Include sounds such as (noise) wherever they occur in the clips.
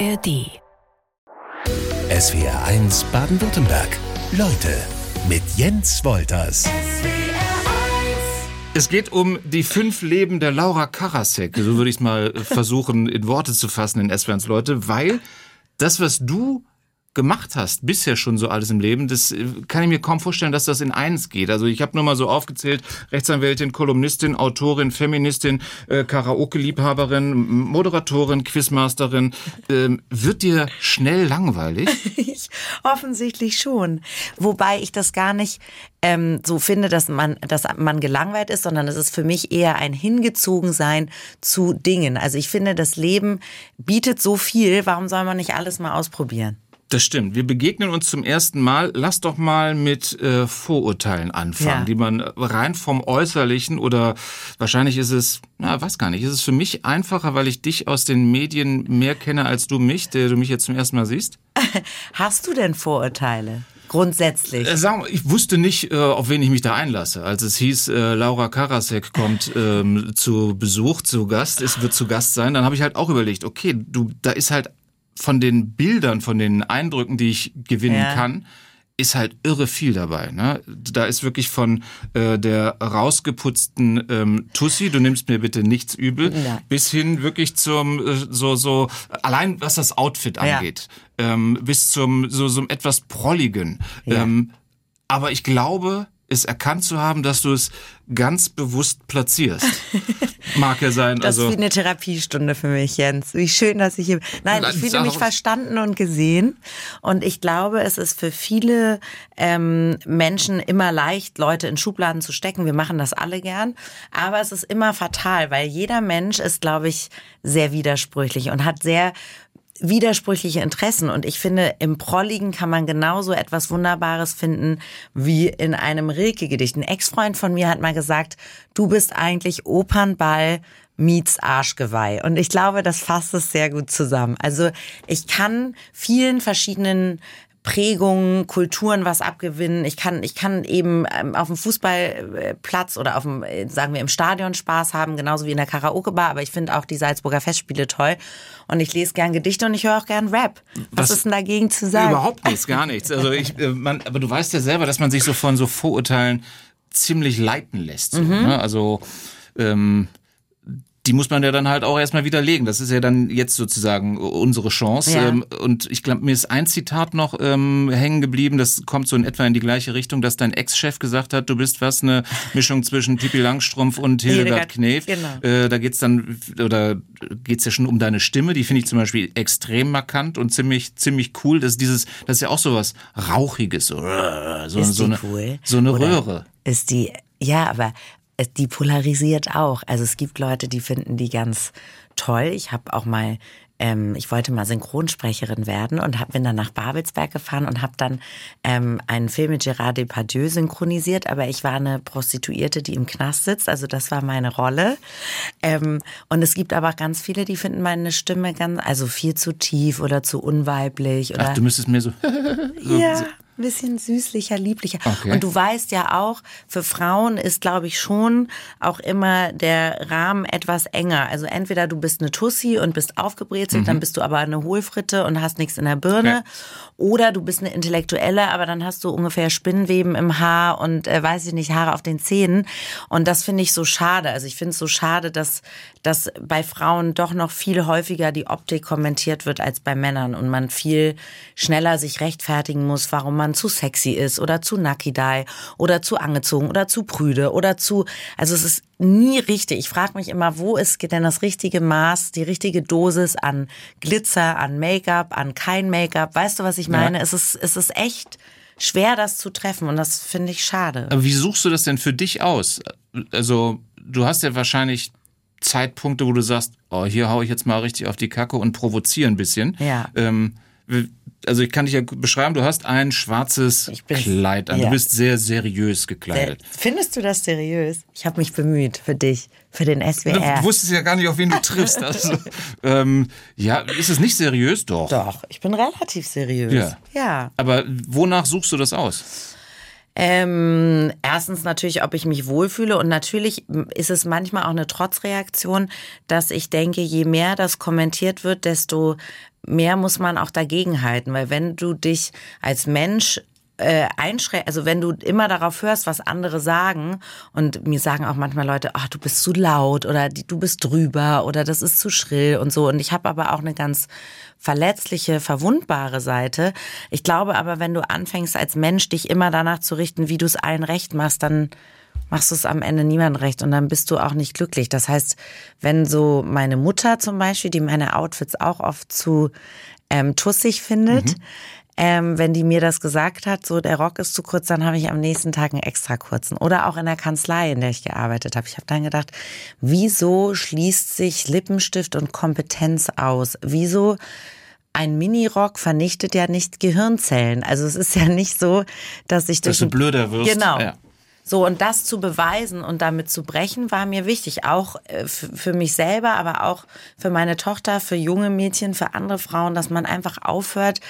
ARD. SWR 1 Baden-Württemberg. Leute mit Jens Wolters. Es geht um die fünf Leben der Laura Karasek. So würde ich es mal versuchen, in Worte zu fassen in SWRs Leute, weil das, was du gemacht hast, bisher schon so alles im Leben, das äh, kann ich mir kaum vorstellen, dass das in eins geht. Also ich habe nur mal so aufgezählt, Rechtsanwältin, Kolumnistin, Autorin, Feministin, äh, Karaoke-Liebhaberin, Moderatorin, Quizmasterin. Ähm, wird dir schnell langweilig? (laughs) ich, offensichtlich schon. Wobei ich das gar nicht ähm, so finde, dass man, dass man gelangweilt ist, sondern es ist für mich eher ein Hingezogensein zu Dingen. Also ich finde, das Leben bietet so viel, warum soll man nicht alles mal ausprobieren? Das stimmt. Wir begegnen uns zum ersten Mal. Lass doch mal mit äh, Vorurteilen anfangen, ja. die man rein vom Äußerlichen oder wahrscheinlich ist es, na, weiß gar nicht, ist es für mich einfacher, weil ich dich aus den Medien mehr kenne als du mich, der du mich jetzt zum ersten Mal siehst? (laughs) Hast du denn Vorurteile? Grundsätzlich. Äh, sagen wir, ich wusste nicht, äh, auf wen ich mich da einlasse. Als es hieß, äh, Laura Karasek kommt ähm, zu Besuch, zu Gast, es wird zu Gast sein, dann habe ich halt auch überlegt, okay, du, da ist halt von den Bildern, von den Eindrücken, die ich gewinnen ja. kann, ist halt irre viel dabei. Ne? Da ist wirklich von äh, der rausgeputzten ähm, Tussi, du nimmst mir bitte nichts übel, ja. bis hin wirklich zum äh, so so allein was das Outfit angeht, ja. ähm, bis zum so so etwas prolligen. Ähm, aber ich glaube, es erkannt zu haben, dass du es ganz bewusst platzierst. (laughs) Mag ja sein. Das also ist wie eine Therapiestunde für mich, Jens. Wie schön, dass ich hier. Nein, ich fühle mich verstanden und gesehen. Und ich glaube, es ist für viele ähm, Menschen immer leicht, Leute in Schubladen zu stecken. Wir machen das alle gern. Aber es ist immer fatal, weil jeder Mensch ist, glaube ich, sehr widersprüchlich und hat sehr widersprüchliche Interessen. Und ich finde, im Prolligen kann man genauso etwas Wunderbares finden wie in einem Rilke-Gedicht. Ein Ex-Freund von mir hat mal gesagt, du bist eigentlich Opernball meets Arschgeweih. Und ich glaube, das fasst es sehr gut zusammen. Also ich kann vielen verschiedenen Prägungen, Kulturen was abgewinnen. Ich kann, ich kann eben ähm, auf dem Fußballplatz oder auf dem, äh, sagen wir, im Stadion Spaß haben, genauso wie in der Karaoke-Bar. Aber ich finde auch die Salzburger Festspiele toll. Und ich lese gern Gedichte und ich höre auch gern Rap. Was, was ist denn dagegen zu sagen? Überhaupt nichts, gar nichts. Also ich, äh, man, aber du weißt ja selber, dass man sich so von so Vorurteilen ziemlich leiten lässt. So, mhm. ne? Also ähm, die muss man ja dann halt auch erstmal widerlegen. Das ist ja dann jetzt sozusagen unsere Chance. Ja. Ähm, und ich glaube, mir ist ein Zitat noch ähm, hängen geblieben, das kommt so in etwa in die gleiche Richtung, dass dein Ex-Chef gesagt hat, du bist was, eine Mischung (laughs) zwischen Pippi Langstrumpf und Hildegard Knef. Genau. Äh, da geht's dann, oder geht's ja schon um deine Stimme, die finde ich zum Beispiel extrem markant und ziemlich, ziemlich cool. Das ist dieses, das ist ja auch so was Rauchiges, so, so, so eine, cool? so eine Röhre. Ist die ja, aber die polarisiert auch. Also es gibt Leute, die finden die ganz toll. Ich habe auch mal ähm, ich wollte mal Synchronsprecherin werden und hab, bin dann nach Babelsberg gefahren und habe dann ähm, einen Film mit Gérard Depardieu synchronisiert, aber ich war eine Prostituierte, die im Knast sitzt, also das war meine Rolle. Ähm, und es gibt aber auch ganz viele, die finden meine Stimme ganz, also viel zu tief oder zu unweiblich. Oder Ach, du müsstest mir so, (laughs) so ja ein bisschen süßlicher, lieblicher. Okay. Und du weißt ja auch, für Frauen ist, glaube ich, schon auch immer der Rahmen etwas enger. Also entweder du bist eine Tussi und bist aufgebrezelt, mhm. dann bist du aber eine Hohlfritte und hast nichts in der Birne. Okay. Oder du bist eine Intellektuelle, aber dann hast du ungefähr Spinnweben im Haar und, äh, weiß ich nicht, Haare auf den Zähnen. Und das finde ich so schade. Also ich finde es so schade, dass, dass bei Frauen doch noch viel häufiger die Optik kommentiert wird als bei Männern und man viel schneller sich rechtfertigen muss, warum man man zu sexy ist oder zu nakidai oder zu angezogen oder zu prüde oder zu, also es ist nie richtig. Ich frage mich immer, wo ist denn das richtige Maß, die richtige Dosis an Glitzer, an Make-up, an kein Make-up? Weißt du, was ich meine? Ja. Es ist, es ist echt schwer, das zu treffen und das finde ich schade. Aber wie suchst du das denn für dich aus? Also, du hast ja wahrscheinlich Zeitpunkte, wo du sagst, oh, hier hau ich jetzt mal richtig auf die Kacke und provoziere ein bisschen. Ja. Ähm, also ich kann dich ja beschreiben, du hast ein schwarzes Kleid an. Ja. Du bist sehr seriös gekleidet. Findest du das seriös? Ich habe mich bemüht für dich, für den SWR. Du wusstest ja gar nicht, auf wen du triffst. Also, (laughs) ähm, ja, ist es nicht seriös? Doch. Doch, ich bin relativ seriös. Ja. ja. Aber wonach suchst du das aus? Ähm, erstens natürlich, ob ich mich wohlfühle und natürlich ist es manchmal auch eine Trotzreaktion, dass ich denke, je mehr das kommentiert wird, desto mehr muss man auch dagegen halten, weil wenn du dich als Mensch äh, einschränken, also wenn du immer darauf hörst, was andere sagen und mir sagen auch manchmal Leute, ach, du bist zu laut oder du bist drüber oder das ist zu schrill und so und ich habe aber auch eine ganz verletzliche, verwundbare Seite. Ich glaube aber, wenn du anfängst als Mensch dich immer danach zu richten, wie du es allen recht machst, dann machst du es am Ende niemand recht und dann bist du auch nicht glücklich. Das heißt, wenn so meine Mutter zum Beispiel, die meine Outfits auch oft zu ähm, tussig findet, mhm. Ähm, wenn die mir das gesagt hat, so der Rock ist zu kurz, dann habe ich am nächsten Tag einen extra kurzen. Oder auch in der Kanzlei, in der ich gearbeitet habe. Ich habe dann gedacht, wieso schließt sich Lippenstift und Kompetenz aus? Wieso ein Minirock vernichtet ja nicht Gehirnzellen. Also es ist ja nicht so, dass ich durch dass du blöder wirst. Genau. Ja. So, und das zu beweisen und damit zu brechen, war mir wichtig. Auch äh, für mich selber, aber auch für meine Tochter, für junge Mädchen, für andere Frauen, dass man einfach aufhört,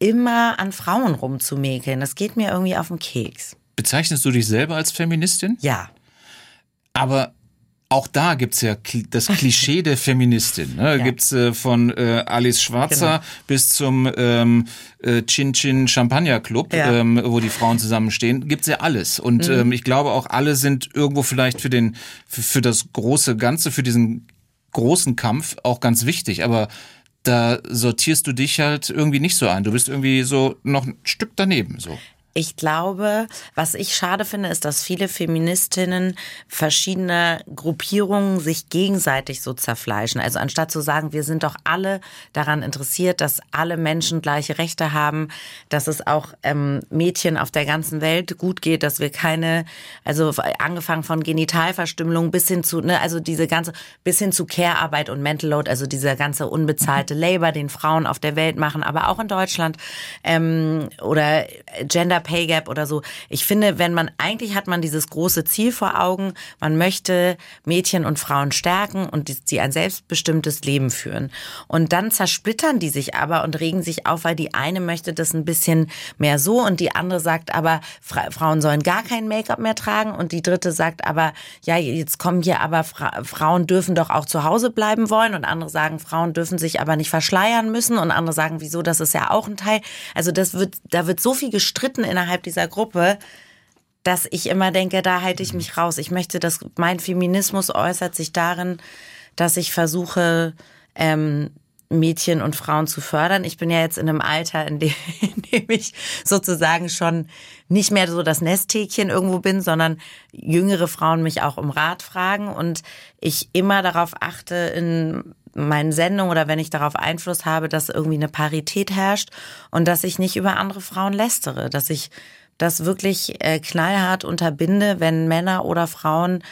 immer an Frauen rumzumäkeln. Das geht mir irgendwie auf den Keks. Bezeichnest du dich selber als Feministin? Ja. Aber auch da gibt's ja das Klischee der Feministin. Ne? Ja. Gibt's äh, von äh, Alice Schwarzer genau. bis zum ähm, äh, Chin Chin Champagner Club, ja. ähm, wo die Frauen zusammenstehen. Gibt's ja alles. Und mhm. ähm, ich glaube auch alle sind irgendwo vielleicht für den für, für das große Ganze, für diesen großen Kampf auch ganz wichtig. Aber da sortierst du dich halt irgendwie nicht so ein. Du bist irgendwie so noch ein Stück daneben. So. Ich glaube, was ich schade finde, ist, dass viele Feministinnen verschiedene Gruppierungen sich gegenseitig so zerfleischen. Also anstatt zu sagen, wir sind doch alle daran interessiert, dass alle Menschen gleiche Rechte haben, dass es auch ähm, Mädchen auf der ganzen Welt gut geht, dass wir keine, also angefangen von Genitalverstümmelung bis hin zu, ne, also diese ganze, bis hin zu Care-Arbeit und Mental Load, also dieser ganze unbezahlte Labor, den Frauen auf der Welt machen, aber auch in Deutschland ähm, oder Gender Pay Gap oder so. Ich finde, wenn man, eigentlich hat man dieses große Ziel vor Augen, man möchte Mädchen und Frauen stärken und sie ein selbstbestimmtes Leben führen. Und dann zersplittern die sich aber und regen sich auf, weil die eine möchte das ein bisschen mehr so und die andere sagt aber, Fra Frauen sollen gar kein Make-up mehr tragen und die dritte sagt aber, ja, jetzt kommen hier aber Fra Frauen dürfen doch auch zu Hause bleiben wollen und andere sagen, Frauen dürfen sich aber nicht verschleiern müssen und andere sagen, wieso, das ist ja auch ein Teil. Also das wird, da wird so viel gestritten innerhalb dieser Gruppe, dass ich immer denke, da halte ich mich raus. Ich möchte, dass mein Feminismus äußert sich darin, dass ich versuche, ähm, Mädchen und Frauen zu fördern. Ich bin ja jetzt in einem Alter, in dem, (laughs) in dem ich sozusagen schon nicht mehr so das Nesthäkchen irgendwo bin, sondern jüngere Frauen mich auch um Rat fragen und ich immer darauf achte, in meinen Sendungen oder wenn ich darauf Einfluss habe, dass irgendwie eine Parität herrscht und dass ich nicht über andere Frauen lästere, dass ich das wirklich äh, knallhart unterbinde, wenn Männer oder Frauen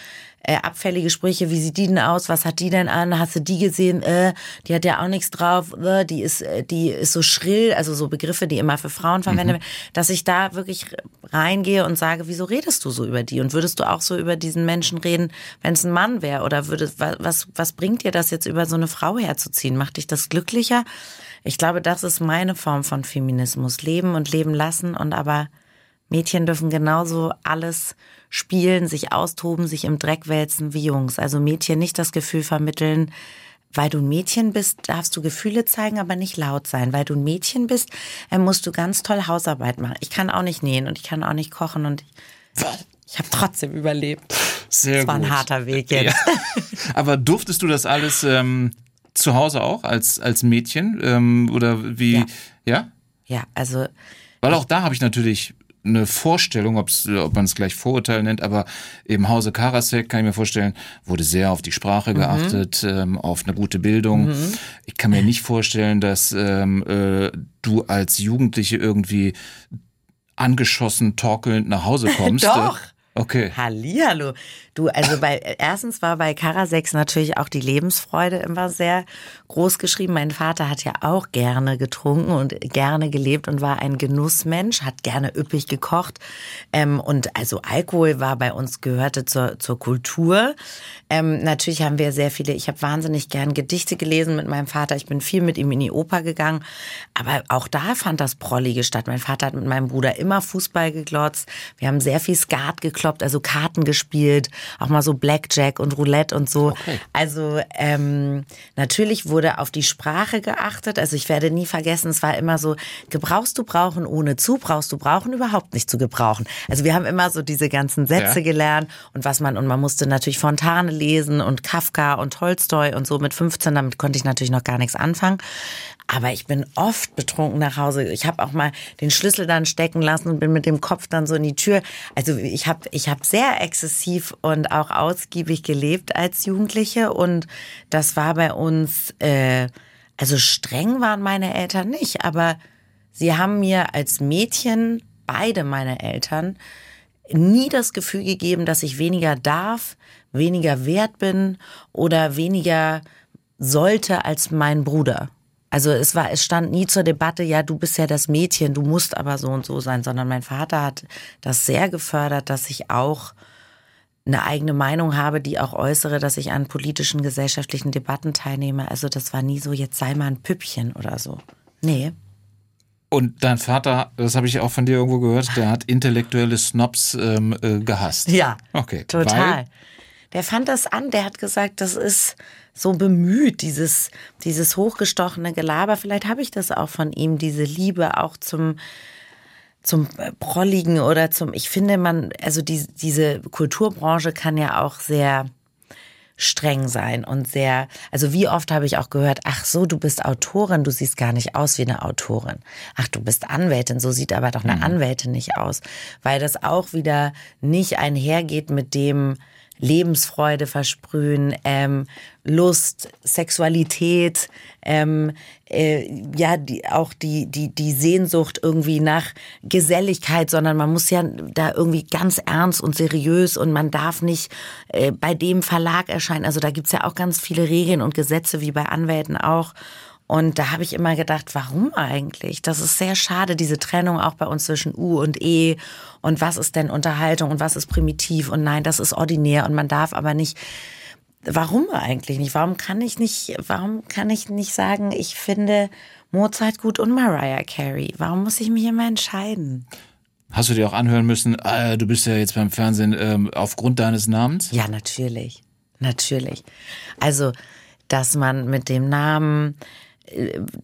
äh, abfällige Sprüche, wie sieht die denn aus, was hat die denn an, hast du die gesehen, äh, die hat ja auch nichts drauf, äh, die ist, äh, die ist so schrill, also so Begriffe, die immer für Frauen verwendet mhm. dass ich da wirklich reingehe und sage, wieso redest du so über die? Und würdest du auch so über diesen Menschen reden, wenn es ein Mann wäre? Oder würdest, was, was bringt dir das jetzt über so eine Frau herzuziehen, macht dich das glücklicher? Ich glaube, das ist meine Form von Feminismus, leben und leben lassen und aber Mädchen dürfen genauso alles spielen, sich austoben, sich im Dreck wälzen wie Jungs. Also Mädchen nicht das Gefühl vermitteln, weil du ein Mädchen bist, darfst du Gefühle zeigen, aber nicht laut sein. Weil du ein Mädchen bist, äh, musst du ganz toll Hausarbeit machen. Ich kann auch nicht nähen und ich kann auch nicht kochen und ich, ich habe trotzdem überlebt. Sehr das war gut. ein harter Weg jetzt. Ja. Aber durftest du das alles ähm, zu Hause auch als als Mädchen ähm, oder wie? Ja. Ja, ja also weil auch da habe ich natürlich eine Vorstellung, ob's, ob man es gleich Vorurteil nennt, aber im Hause Karasek kann ich mir vorstellen, wurde sehr auf die Sprache mhm. geachtet, ähm, auf eine gute Bildung. Mhm. Ich kann mir nicht vorstellen, dass ähm, äh, du als Jugendliche irgendwie angeschossen, torkelnd nach Hause kommst. (laughs) Doch. Okay. Hallihallo. Du, also bei, erstens war bei Karasex natürlich auch die Lebensfreude immer sehr groß geschrieben. Mein Vater hat ja auch gerne getrunken und gerne gelebt und war ein Genussmensch, hat gerne üppig gekocht. Ähm, und also Alkohol war bei uns, gehörte zur, zur Kultur. Ähm, natürlich haben wir sehr viele, ich habe wahnsinnig gern Gedichte gelesen mit meinem Vater. Ich bin viel mit ihm in die Oper gegangen. Aber auch da fand das Prollige statt. Mein Vater hat mit meinem Bruder immer Fußball geglotzt. Wir haben sehr viel Skat geklopft bekloppt, also Karten gespielt, auch mal so Blackjack und Roulette und so. Okay. Also ähm, natürlich wurde auf die Sprache geachtet. Also ich werde nie vergessen, es war immer so, gebrauchst du brauchen ohne zu, brauchst du brauchen überhaupt nicht zu gebrauchen. Also wir haben immer so diese ganzen Sätze ja. gelernt und was man, und man musste natürlich Fontane lesen und Kafka und Tolstoi und so mit 15, damit konnte ich natürlich noch gar nichts anfangen. Aber ich bin oft betrunken nach Hause. Ich habe auch mal den Schlüssel dann stecken lassen und bin mit dem Kopf dann so in die Tür. Also ich habe ich hab sehr exzessiv und auch ausgiebig gelebt als Jugendliche. Und das war bei uns, äh, also streng waren meine Eltern nicht, aber sie haben mir als Mädchen, beide meine Eltern, nie das Gefühl gegeben, dass ich weniger darf, weniger wert bin oder weniger sollte als mein Bruder. Also es war, es stand nie zur Debatte, ja, du bist ja das Mädchen, du musst aber so und so sein, sondern mein Vater hat das sehr gefördert, dass ich auch eine eigene Meinung habe, die auch äußere, dass ich an politischen, gesellschaftlichen Debatten teilnehme. Also das war nie so, jetzt sei mal ein Püppchen oder so. Nee. Und dein Vater, das habe ich auch von dir irgendwo gehört, der hat intellektuelle Snobs ähm, äh, gehasst. Ja. Okay. Total. Weil? Der fand das an, der hat gesagt, das ist so bemüht, dieses, dieses hochgestochene Gelaber. Vielleicht habe ich das auch von ihm, diese Liebe auch zum, zum Prolligen oder zum, ich finde man, also die, diese Kulturbranche kann ja auch sehr streng sein und sehr, also wie oft habe ich auch gehört, ach so, du bist Autorin, du siehst gar nicht aus wie eine Autorin. Ach, du bist Anwältin, so sieht aber doch eine mhm. Anwältin nicht aus, weil das auch wieder nicht einhergeht mit dem, Lebensfreude versprühen, ähm, Lust, Sexualität, ähm, äh, ja, die, auch die, die, die Sehnsucht irgendwie nach Geselligkeit, sondern man muss ja da irgendwie ganz ernst und seriös und man darf nicht äh, bei dem Verlag erscheinen. Also da gibt's ja auch ganz viele Regeln und Gesetze, wie bei Anwälten auch. Und da habe ich immer gedacht, warum eigentlich? Das ist sehr schade, diese Trennung auch bei uns zwischen U und E. Und was ist denn Unterhaltung und was ist primitiv? Und nein, das ist ordinär und man darf aber nicht. Warum eigentlich nicht? Warum kann ich nicht, warum kann ich nicht sagen, ich finde Mozart gut und Mariah Carey? Warum muss ich mich immer entscheiden? Hast du dir auch anhören müssen, äh, du bist ja jetzt beim Fernsehen ähm, aufgrund deines Namens? Ja, natürlich. Natürlich. Also, dass man mit dem Namen äh,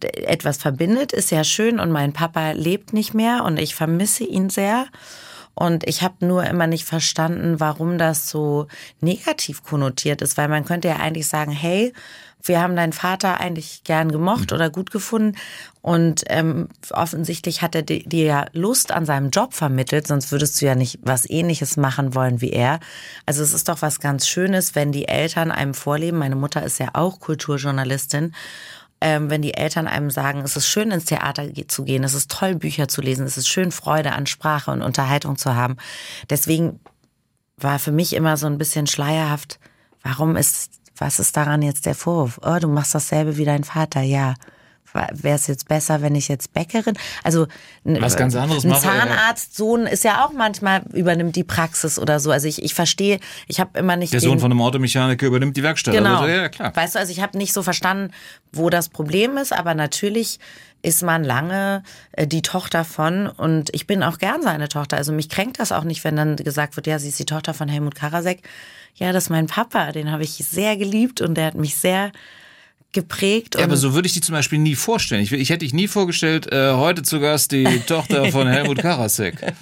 etwas verbindet, ist ja schön und mein Papa lebt nicht mehr und ich vermisse ihn sehr. Und ich habe nur immer nicht verstanden, warum das so negativ konnotiert ist, weil man könnte ja eigentlich sagen, hey, wir haben deinen Vater eigentlich gern gemocht oder gut gefunden und ähm, offensichtlich hat er dir ja Lust an seinem Job vermittelt, sonst würdest du ja nicht was ähnliches machen wollen wie er. Also es ist doch was ganz Schönes, wenn die Eltern einem vorleben. Meine Mutter ist ja auch Kulturjournalistin ähm, wenn die Eltern einem sagen, es ist schön ins Theater zu gehen, es ist toll Bücher zu lesen, es ist schön Freude an Sprache und Unterhaltung zu haben. Deswegen war für mich immer so ein bisschen schleierhaft, warum ist, was ist daran jetzt der Vorwurf? Oh, du machst dasselbe wie dein Vater, ja wäre es jetzt besser, wenn ich jetzt Bäckerin, also was ganz anderes ein Zahnarztsohn ist ja auch manchmal übernimmt die Praxis oder so. Also ich, ich verstehe, ich habe immer nicht der Sohn von einem Automechaniker übernimmt die Werkstatt. Genau, also, ja, klar. Weißt du, also ich habe nicht so verstanden, wo das Problem ist, aber natürlich ist man lange äh, die Tochter von und ich bin auch gern seine Tochter. Also mich kränkt das auch nicht, wenn dann gesagt wird, ja, sie ist die Tochter von Helmut Karasek. Ja, das ist mein Papa, den habe ich sehr geliebt und der hat mich sehr geprägt. Ja, aber so würde ich die zum Beispiel nie vorstellen. Ich, ich hätte dich nie vorgestellt, äh, heute zu Gast die (laughs) Tochter von Helmut Karasek.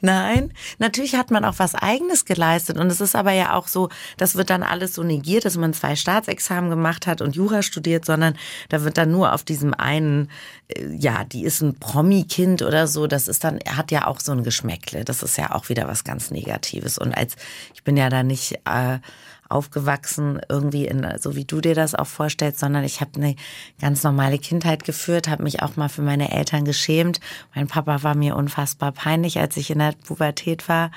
Nein, natürlich hat man auch was Eigenes geleistet und es ist aber ja auch so, das wird dann alles so negiert, dass man zwei Staatsexamen gemacht hat und Jura studiert, sondern da wird dann nur auf diesem einen, äh, ja, die ist ein Promi-Kind oder so, das ist dann, hat ja auch so ein Geschmäckle, das ist ja auch wieder was ganz Negatives und als, ich bin ja da nicht... Äh, aufgewachsen, irgendwie in, so wie du dir das auch vorstellst, sondern ich habe eine ganz normale Kindheit geführt, habe mich auch mal für meine Eltern geschämt. Mein Papa war mir unfassbar peinlich, als ich in der Pubertät war.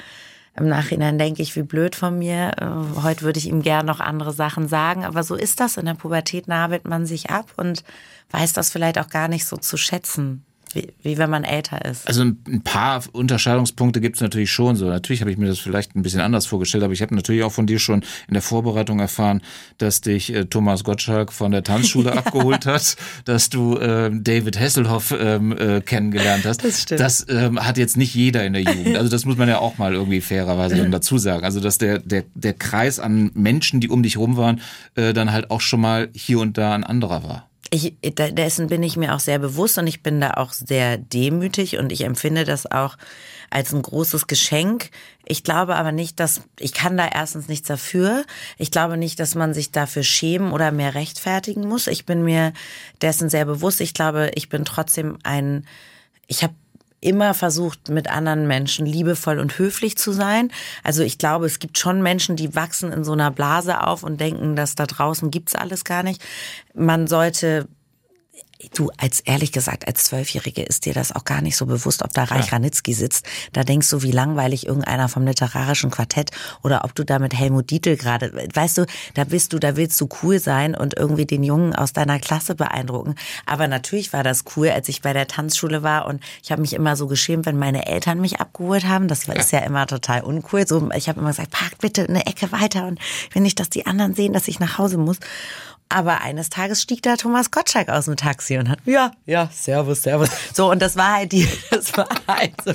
Im Nachhinein denke ich, wie blöd von mir. Äh, heute würde ich ihm gern noch andere Sachen sagen, aber so ist das. In der Pubertät nabelt man sich ab und weiß das vielleicht auch gar nicht so zu schätzen. Wie, wie wenn man älter ist. Also ein paar Unterscheidungspunkte gibt es natürlich schon so. Natürlich habe ich mir das vielleicht ein bisschen anders vorgestellt, aber ich habe natürlich auch von dir schon in der Vorbereitung erfahren, dass dich äh, Thomas Gottschalk von der Tanzschule (laughs) ja. abgeholt hat, dass du äh, David Hasselhoff ähm, äh, kennengelernt hast. Das stimmt. Das ähm, hat jetzt nicht jeder in der Jugend. Also das muss man ja auch mal irgendwie fairerweise dann dazu sagen. Also dass der, der, der Kreis an Menschen, die um dich rum waren, äh, dann halt auch schon mal hier und da ein anderer war ich, dessen bin ich mir auch sehr bewusst und ich bin da auch sehr demütig und ich empfinde das auch als ein großes Geschenk. Ich glaube aber nicht, dass, ich kann da erstens nichts dafür. Ich glaube nicht, dass man sich dafür schämen oder mehr rechtfertigen muss. Ich bin mir dessen sehr bewusst. Ich glaube, ich bin trotzdem ein, ich habe immer versucht, mit anderen Menschen liebevoll und höflich zu sein. Also ich glaube, es gibt schon Menschen, die wachsen in so einer Blase auf und denken, dass da draußen gibt's alles gar nicht. Man sollte Du, als ehrlich gesagt, als Zwölfjährige ist dir das auch gar nicht so bewusst, ob da Reich Ranitzky sitzt. Da denkst du, wie langweilig irgendeiner vom literarischen Quartett oder ob du da mit Helmut Dietl gerade, weißt du, da bist du, da willst du cool sein und irgendwie den Jungen aus deiner Klasse beeindrucken. Aber natürlich war das cool, als ich bei der Tanzschule war und ich habe mich immer so geschämt, wenn meine Eltern mich abgeholt haben. Das ist ja immer total uncool. So, ich habe immer gesagt, park bitte eine Ecke weiter und wenn nicht, dass die anderen sehen, dass ich nach Hause muss. Aber eines Tages stieg da Thomas Gottschalk aus dem Taxi und hat, ja, ja, servus, servus. So, und das war halt die, (laughs) das war halt so,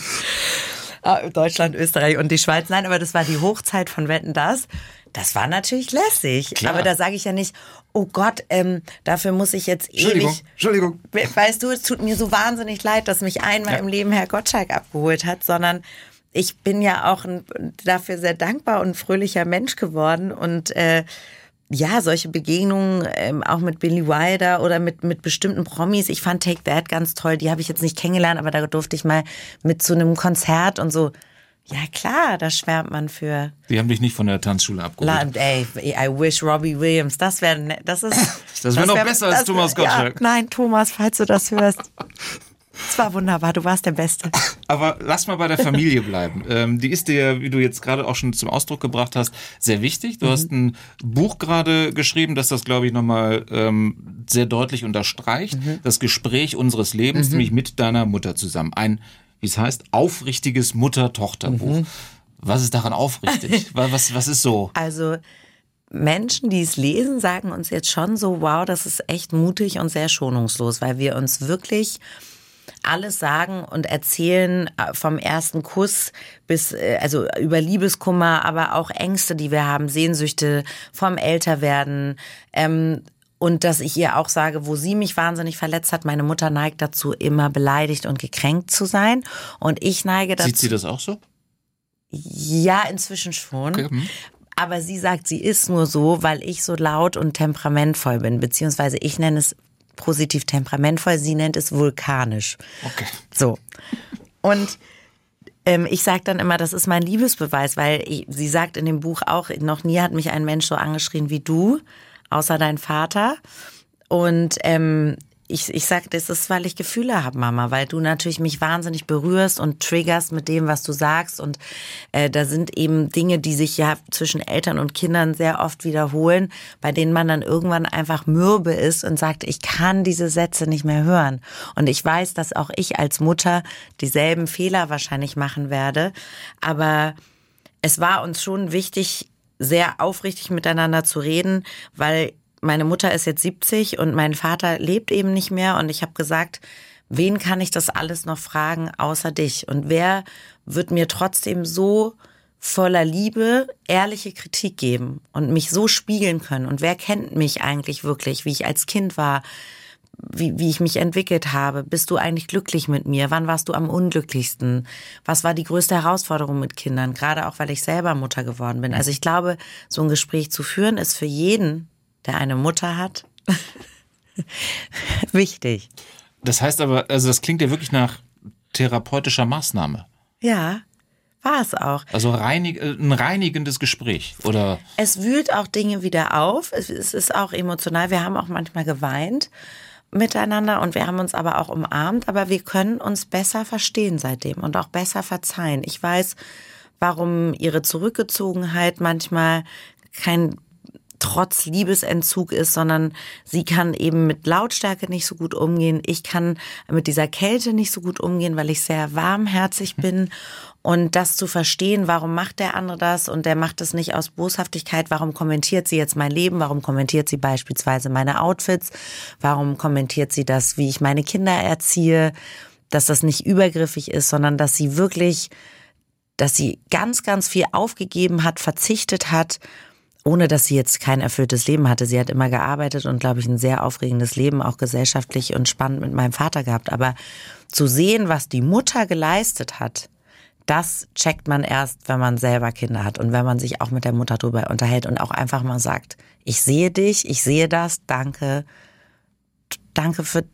ah, Deutschland, Österreich und die Schweiz. Nein, aber das war die Hochzeit von Wetten, das. Das war natürlich lässig. Klar. Aber da sage ich ja nicht, oh Gott, ähm, dafür muss ich jetzt ewig. Entschuldigung. Weißt du, es tut mir so wahnsinnig leid, dass mich einmal ja. im Leben Herr Gottschalk abgeholt hat, sondern ich bin ja auch ein, dafür sehr dankbar und fröhlicher Mensch geworden und äh, ja, solche Begegnungen ähm, auch mit Billy Wilder oder mit, mit bestimmten Promis. Ich fand Take That ganz toll. Die habe ich jetzt nicht kennengelernt, aber da durfte ich mal mit zu einem Konzert und so. Ja, klar, da schwärmt man für. Die haben dich nicht von der Tanzschule abgeholt. ey, I wish Robbie Williams. Das wäre, ne, das ist. das wäre noch wär, besser als Thomas Gottschalk. Ja, nein, Thomas, falls du das hörst. (laughs) Es war wunderbar, du warst der Beste. Aber lass mal bei der Familie bleiben. (laughs) Ähm, die ist dir, wie du jetzt gerade auch schon zum Ausdruck gebracht hast, sehr wichtig. Du mhm. hast ein Buch gerade geschrieben, das das, glaube ich, nochmal ähm, sehr deutlich unterstreicht. Mhm. Das Gespräch unseres Lebens, mhm. nämlich mit deiner Mutter zusammen. Ein, wie es heißt, aufrichtiges Mutter-Tochter-Buch. Mhm. Was ist daran aufrichtig? (laughs) was, was ist so? Also, Menschen, die es lesen, sagen uns jetzt schon so, wow, das ist echt mutig und sehr schonungslos, weil wir uns wirklich alles sagen und erzählen äh, vom ersten Kuss bis, äh, also über Liebeskummer, aber auch Ängste, die wir haben, Sehnsüchte vom Älterwerden. Ähm, und dass ich ihr auch sage, wo sie mich wahnsinnig verletzt hat, meine Mutter neigt dazu, immer beleidigt und gekränkt zu sein. Und ich neige dazu. Sieht sie das auch so? Ja, inzwischen schon. Okay. Hm. Aber sie sagt, sie ist nur so, weil ich so laut und temperamentvoll bin. Beziehungsweise ich nenne es positiv temperamentvoll, sie nennt es vulkanisch. Okay. So. Und ähm, ich sage dann immer, das ist mein Liebesbeweis, weil ich, sie sagt in dem Buch auch, noch nie hat mich ein Mensch so angeschrien wie du, außer dein Vater. Und ähm, ich, ich sage, das ist, weil ich Gefühle habe, Mama, weil du natürlich mich wahnsinnig berührst und triggerst mit dem, was du sagst. Und äh, da sind eben Dinge, die sich ja zwischen Eltern und Kindern sehr oft wiederholen, bei denen man dann irgendwann einfach mürbe ist und sagt, ich kann diese Sätze nicht mehr hören. Und ich weiß, dass auch ich als Mutter dieselben Fehler wahrscheinlich machen werde. Aber es war uns schon wichtig, sehr aufrichtig miteinander zu reden, weil meine Mutter ist jetzt 70 und mein Vater lebt eben nicht mehr und ich habe gesagt, wen kann ich das alles noch fragen außer dich? Und wer wird mir trotzdem so voller Liebe ehrliche Kritik geben und mich so spiegeln können? Und wer kennt mich eigentlich wirklich, wie ich als Kind war? Wie, wie ich mich entwickelt habe. Bist du eigentlich glücklich mit mir? Wann warst du am unglücklichsten? Was war die größte Herausforderung mit Kindern? Gerade auch, weil ich selber Mutter geworden bin. Also ich glaube, so ein Gespräch zu führen ist für jeden der eine Mutter hat, (laughs) wichtig. Das heißt aber, also das klingt ja wirklich nach therapeutischer Maßnahme. Ja, war es auch. Also reinig, äh, ein reinigendes Gespräch, oder? Es wühlt auch Dinge wieder auf. Es, es ist auch emotional. Wir haben auch manchmal geweint miteinander und wir haben uns aber auch umarmt, aber wir können uns besser verstehen seitdem und auch besser verzeihen. Ich weiß, warum ihre Zurückgezogenheit manchmal kein trotz Liebesentzug ist, sondern sie kann eben mit Lautstärke nicht so gut umgehen. Ich kann mit dieser Kälte nicht so gut umgehen, weil ich sehr warmherzig bin. Und das zu verstehen, warum macht der andere das und der macht es nicht aus Boshaftigkeit, warum kommentiert sie jetzt mein Leben, warum kommentiert sie beispielsweise meine Outfits, warum kommentiert sie das, wie ich meine Kinder erziehe, dass das nicht übergriffig ist, sondern dass sie wirklich, dass sie ganz, ganz viel aufgegeben hat, verzichtet hat, ohne dass sie jetzt kein erfülltes Leben hatte. Sie hat immer gearbeitet und, glaube ich, ein sehr aufregendes Leben, auch gesellschaftlich und spannend mit meinem Vater gehabt. Aber zu sehen, was die Mutter geleistet hat, das checkt man erst, wenn man selber Kinder hat und wenn man sich auch mit der Mutter drüber unterhält und auch einfach mal sagt, ich sehe dich, ich sehe das, danke, danke für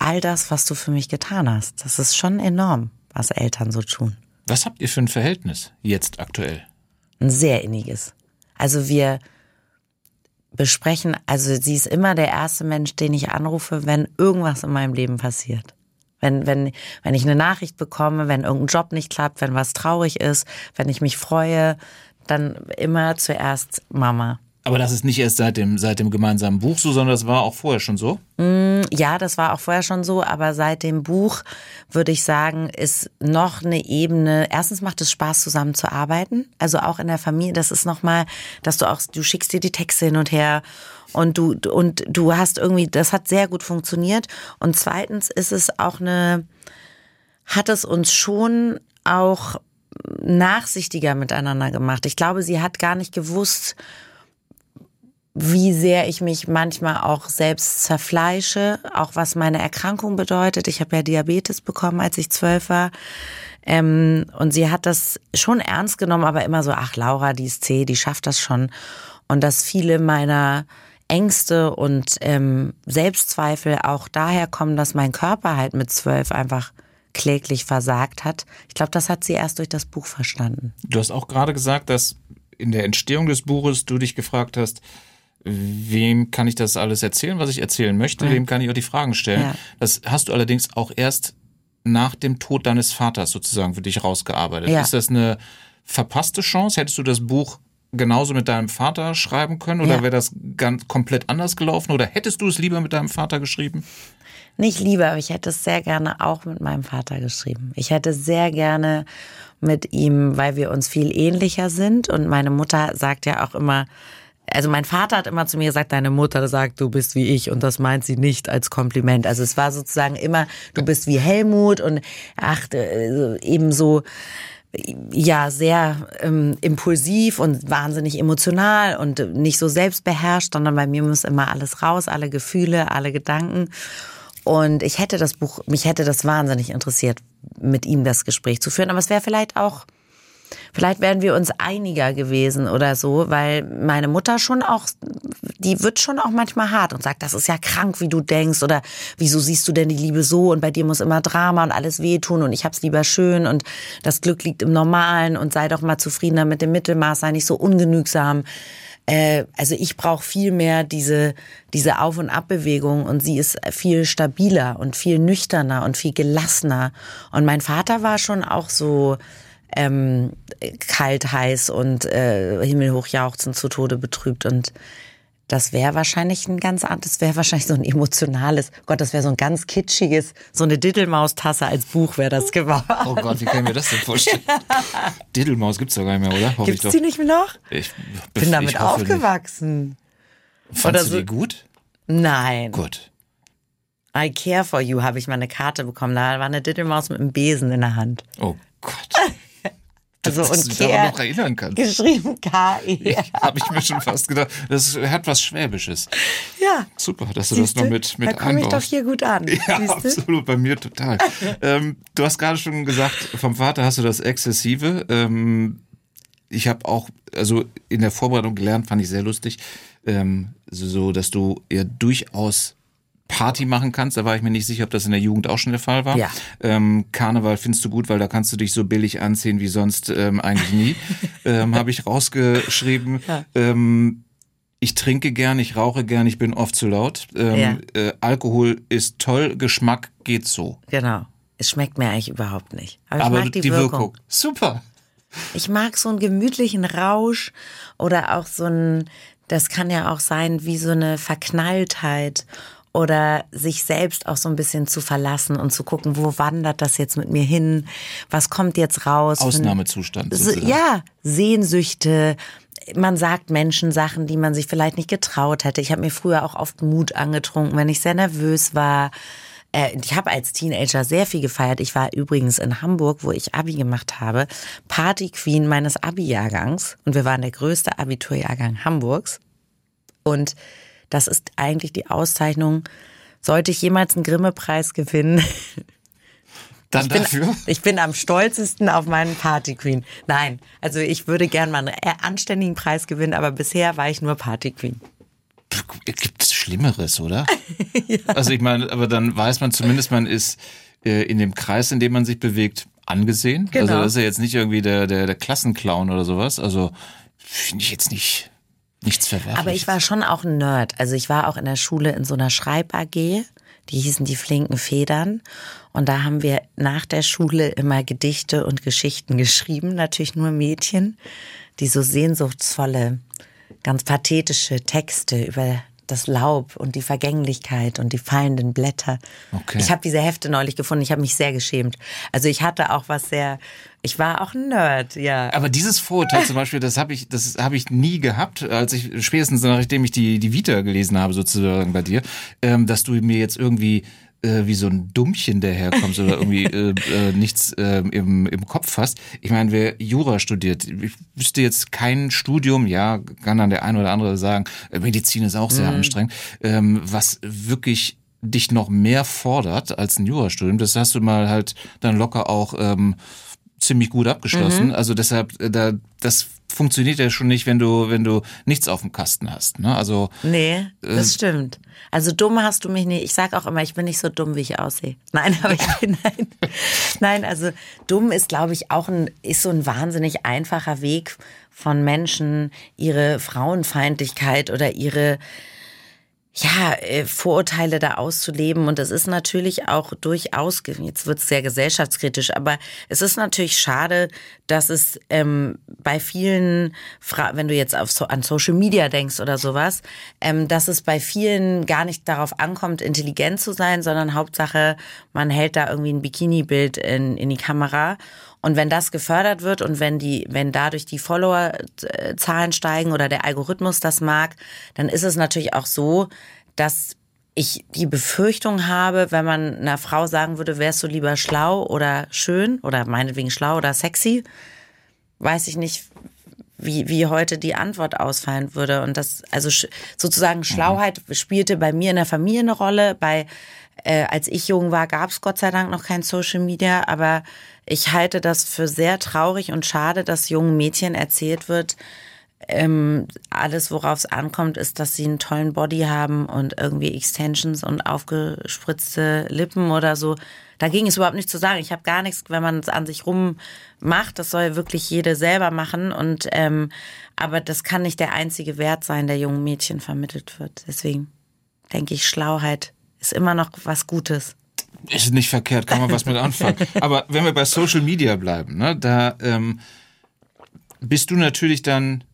all das, was du für mich getan hast. Das ist schon enorm, was Eltern so tun. Was habt ihr für ein Verhältnis jetzt aktuell? Ein sehr inniges. Also wir besprechen, also sie ist immer der erste Mensch, den ich anrufe, wenn irgendwas in meinem Leben passiert. Wenn, wenn, wenn ich eine Nachricht bekomme, wenn irgendein Job nicht klappt, wenn was traurig ist, wenn ich mich freue, dann immer zuerst Mama. Aber das ist nicht erst seit dem, seit dem gemeinsamen Buch so, sondern das war auch vorher schon so? Mm, ja, das war auch vorher schon so, aber seit dem Buch würde ich sagen, ist noch eine Ebene. Erstens macht es Spaß, zusammen zu arbeiten. Also auch in der Familie, das ist nochmal, dass du auch, du schickst dir die Texte hin und her und du, und du hast irgendwie, das hat sehr gut funktioniert. Und zweitens ist es auch eine, hat es uns schon auch nachsichtiger miteinander gemacht. Ich glaube, sie hat gar nicht gewusst, wie sehr ich mich manchmal auch selbst zerfleische, auch was meine Erkrankung bedeutet. Ich habe ja Diabetes bekommen, als ich zwölf war. Ähm, und sie hat das schon ernst genommen, aber immer so, ach Laura, die ist C, die schafft das schon. Und dass viele meiner Ängste und ähm, Selbstzweifel auch daher kommen, dass mein Körper halt mit zwölf einfach kläglich versagt hat. Ich glaube, das hat sie erst durch das Buch verstanden. Du hast auch gerade gesagt, dass in der Entstehung des Buches du dich gefragt hast, wem kann ich das alles erzählen, was ich erzählen möchte, ja. wem kann ich auch die Fragen stellen. Ja. Das hast du allerdings auch erst nach dem Tod deines Vaters sozusagen für dich rausgearbeitet. Ja. Ist das eine verpasste Chance? Hättest du das Buch genauso mit deinem Vater schreiben können oder wäre das ganz komplett anders gelaufen oder hättest du es lieber mit deinem Vater geschrieben? Nicht lieber, aber ich hätte es sehr gerne auch mit meinem Vater geschrieben. Ich hätte sehr gerne mit ihm, weil wir uns viel ähnlicher sind und meine Mutter sagt ja auch immer, also mein Vater hat immer zu mir gesagt, deine Mutter sagt, du bist wie ich und das meint sie nicht als Kompliment. Also es war sozusagen immer, du bist wie Helmut und ach, äh, eben so ja sehr ähm, impulsiv und wahnsinnig emotional und nicht so selbstbeherrscht, sondern bei mir muss immer alles raus, alle Gefühle, alle Gedanken. Und ich hätte das Buch, mich hätte das wahnsinnig interessiert, mit ihm das Gespräch zu führen. Aber es wäre vielleicht auch Vielleicht wären wir uns einiger gewesen oder so, weil meine Mutter schon auch, die wird schon auch manchmal hart und sagt, das ist ja krank, wie du denkst oder wieso siehst du denn die Liebe so und bei dir muss immer Drama und alles wehtun und ich hab's lieber schön und das Glück liegt im Normalen und sei doch mal zufriedener mit dem Mittelmaß, sei nicht so ungenügsam äh, also ich brauche viel mehr diese, diese Auf- und Abbewegung und sie ist viel stabiler und viel nüchterner und viel gelassener. Und mein Vater war schon auch so, ähm, kalt, heiß und äh, himmelhoch jauchzend zu Tode betrübt. Und das wäre wahrscheinlich ein ganz anderes, wäre wahrscheinlich so ein emotionales, Gott, das wäre so ein ganz kitschiges, so eine Diddelmaus-Tasse als Buch wäre das geworden. Oh Gott, wie kann ich mir das denn vorstellen? (laughs) Diddelmaus gibt's doch gar nicht mehr, oder? Hoffe gibt's die nicht mehr noch? Ich bin damit ich aufgewachsen. Nicht. Fandst so, du die gut? Nein. Gut. I care for you habe ich mal eine Karte bekommen. Da war eine Diddelmaus mit einem Besen in der Hand. Oh Gott. (laughs) Also dass und du daran noch erinnern kannst. Geschrieben K-E. Habe ich mir schon fast gedacht. Das hat was Schwäbisches. Ja. Super, dass du Siehste? das noch mit, mit da komme ich doch hier gut an. Ja, Siehste? absolut, bei mir total. (laughs) ähm, du hast gerade schon gesagt, vom Vater hast du das Exzessive. Ähm, ich habe auch, also in der Vorbereitung gelernt, fand ich sehr lustig, ähm, so, dass du ja durchaus Party machen kannst. Da war ich mir nicht sicher, ob das in der Jugend auch schon der Fall war. Ja. Ähm, Karneval findest du gut, weil da kannst du dich so billig anziehen wie sonst ähm, eigentlich nie. (laughs) ähm, Habe ich rausgeschrieben. Ja. Ähm, ich trinke gern, ich rauche gern, ich bin oft zu laut. Ähm, ja. äh, Alkohol ist toll, Geschmack geht so. Genau. Es schmeckt mir eigentlich überhaupt nicht. Aber, Aber ich mag die, die Wirkung. Wirkung. Super. Ich mag so einen gemütlichen Rausch oder auch so ein das kann ja auch sein wie so eine Verknalltheit oder sich selbst auch so ein bisschen zu verlassen und zu gucken, wo wandert das jetzt mit mir hin? Was kommt jetzt raus? Ausnahmezustand. Sozusagen. Ja, Sehnsüchte. Man sagt Menschen Sachen, die man sich vielleicht nicht getraut hätte. Ich habe mir früher auch oft Mut angetrunken, wenn ich sehr nervös war. Äh, ich habe als Teenager sehr viel gefeiert. Ich war übrigens in Hamburg, wo ich Abi gemacht habe, Party Queen meines Abi-Jahrgangs. Und wir waren der größte Abiturjahrgang Hamburgs. Und das ist eigentlich die Auszeichnung. Sollte ich jemals einen Grimme-Preis gewinnen? Dann ich bin, dafür? Ich bin am stolzesten auf meinen Party Queen. Nein, also ich würde gern mal einen anständigen Preis gewinnen, aber bisher war ich nur Party Queen. Gibt es Schlimmeres, oder? (laughs) ja. Also ich meine, aber dann weiß man zumindest, man ist äh, in dem Kreis, in dem man sich bewegt, angesehen. Genau. Also das ist ja jetzt nicht irgendwie der, der, der Klassenclown oder sowas. Also finde ich jetzt nicht nichts verwerflich. Aber ich war schon auch ein Nerd. Also ich war auch in der Schule in so einer Schreib-AG. Die hießen die flinken Federn. Und da haben wir nach der Schule immer Gedichte und Geschichten geschrieben. Natürlich nur Mädchen, die so sehnsuchtsvolle, ganz pathetische Texte über das Laub und die Vergänglichkeit und die fallenden Blätter. Okay. Ich habe diese Hefte neulich gefunden. Ich habe mich sehr geschämt. Also ich hatte auch was sehr. Ich war auch ein Nerd, ja. Aber dieses Vorurteil zum Beispiel, das habe ich, das habe ich nie gehabt, als ich spätestens nachdem ich die die Vita gelesen habe sozusagen bei dir, ähm, dass du mir jetzt irgendwie äh, wie so ein Dummchen daherkommst oder irgendwie äh, äh, nichts äh, im, im Kopf hast. Ich meine, wer Jura studiert, ich wüsste jetzt kein Studium, ja, kann dann der eine oder andere sagen, äh, Medizin ist auch sehr Mhm. anstrengend, ähm, was wirklich dich noch mehr fordert als ein Jurastudium. Das hast du mal halt dann locker auch ähm, ziemlich gut abgeschlossen. Mhm. Also deshalb, äh, da, das funktioniert ja schon nicht, wenn du, wenn du nichts auf dem Kasten hast. Ne? Also Nee, das Äh, stimmt. Also dumm hast du mich nicht. Ich sag auch immer, ich bin nicht so dumm, wie ich aussehe. (laughs) Nein, aber ich bin nein. Nein, also dumm ist, glaube ich, auch ein ist so ein wahnsinnig einfacher Weg von Menschen, ihre Frauenfeindlichkeit oder ihre ja, äh, Vorurteile da auszuleben. Und das ist natürlich auch durchaus, jetzt wird es sehr gesellschaftskritisch, aber es ist natürlich schade, dass es ähm, bei vielen, Fra wenn du jetzt auf so, an Social Media denkst oder sowas, ähm, dass es bei vielen gar nicht darauf ankommt, intelligent zu sein, sondern Hauptsache, man hält da irgendwie ein Bikini-Bild in, in die Kamera. Und wenn das gefördert wird und wenn die, wenn dadurch die Followerzahlen steigen oder der Algorithmus das mag, dann ist es natürlich auch so, dass ich die Befürchtung habe, wenn man einer Frau sagen würde, wärst du lieber schlau oder schön oder meinetwegen schlau oder sexy, weiß ich nicht, wie, wie heute die Antwort ausfallen würde. Und das, also sozusagen Schlauheit spielte bei mir in der Familie eine Rolle. Bei, äh, als ich jung war, gab es Gott sei Dank noch kein Social Media, aber ich halte das für sehr traurig und schade, dass jungen Mädchen erzählt wird, ähm, alles, worauf es ankommt, ist, dass sie einen tollen Body haben und irgendwie Extensions und aufgespritzte Lippen oder so. Da ging es überhaupt nicht zu sagen. Ich habe gar nichts, wenn man es an sich rum macht. Das soll wirklich jede selber machen. Und ähm, aber das kann nicht der einzige Wert sein, der jungen Mädchen vermittelt wird. Deswegen denke ich, Schlauheit ist immer noch was Gutes. Ist nicht verkehrt, kann man was mit anfangen. (laughs) Aber wenn wir bei Social Media bleiben, ne, da ähm, bist du natürlich dann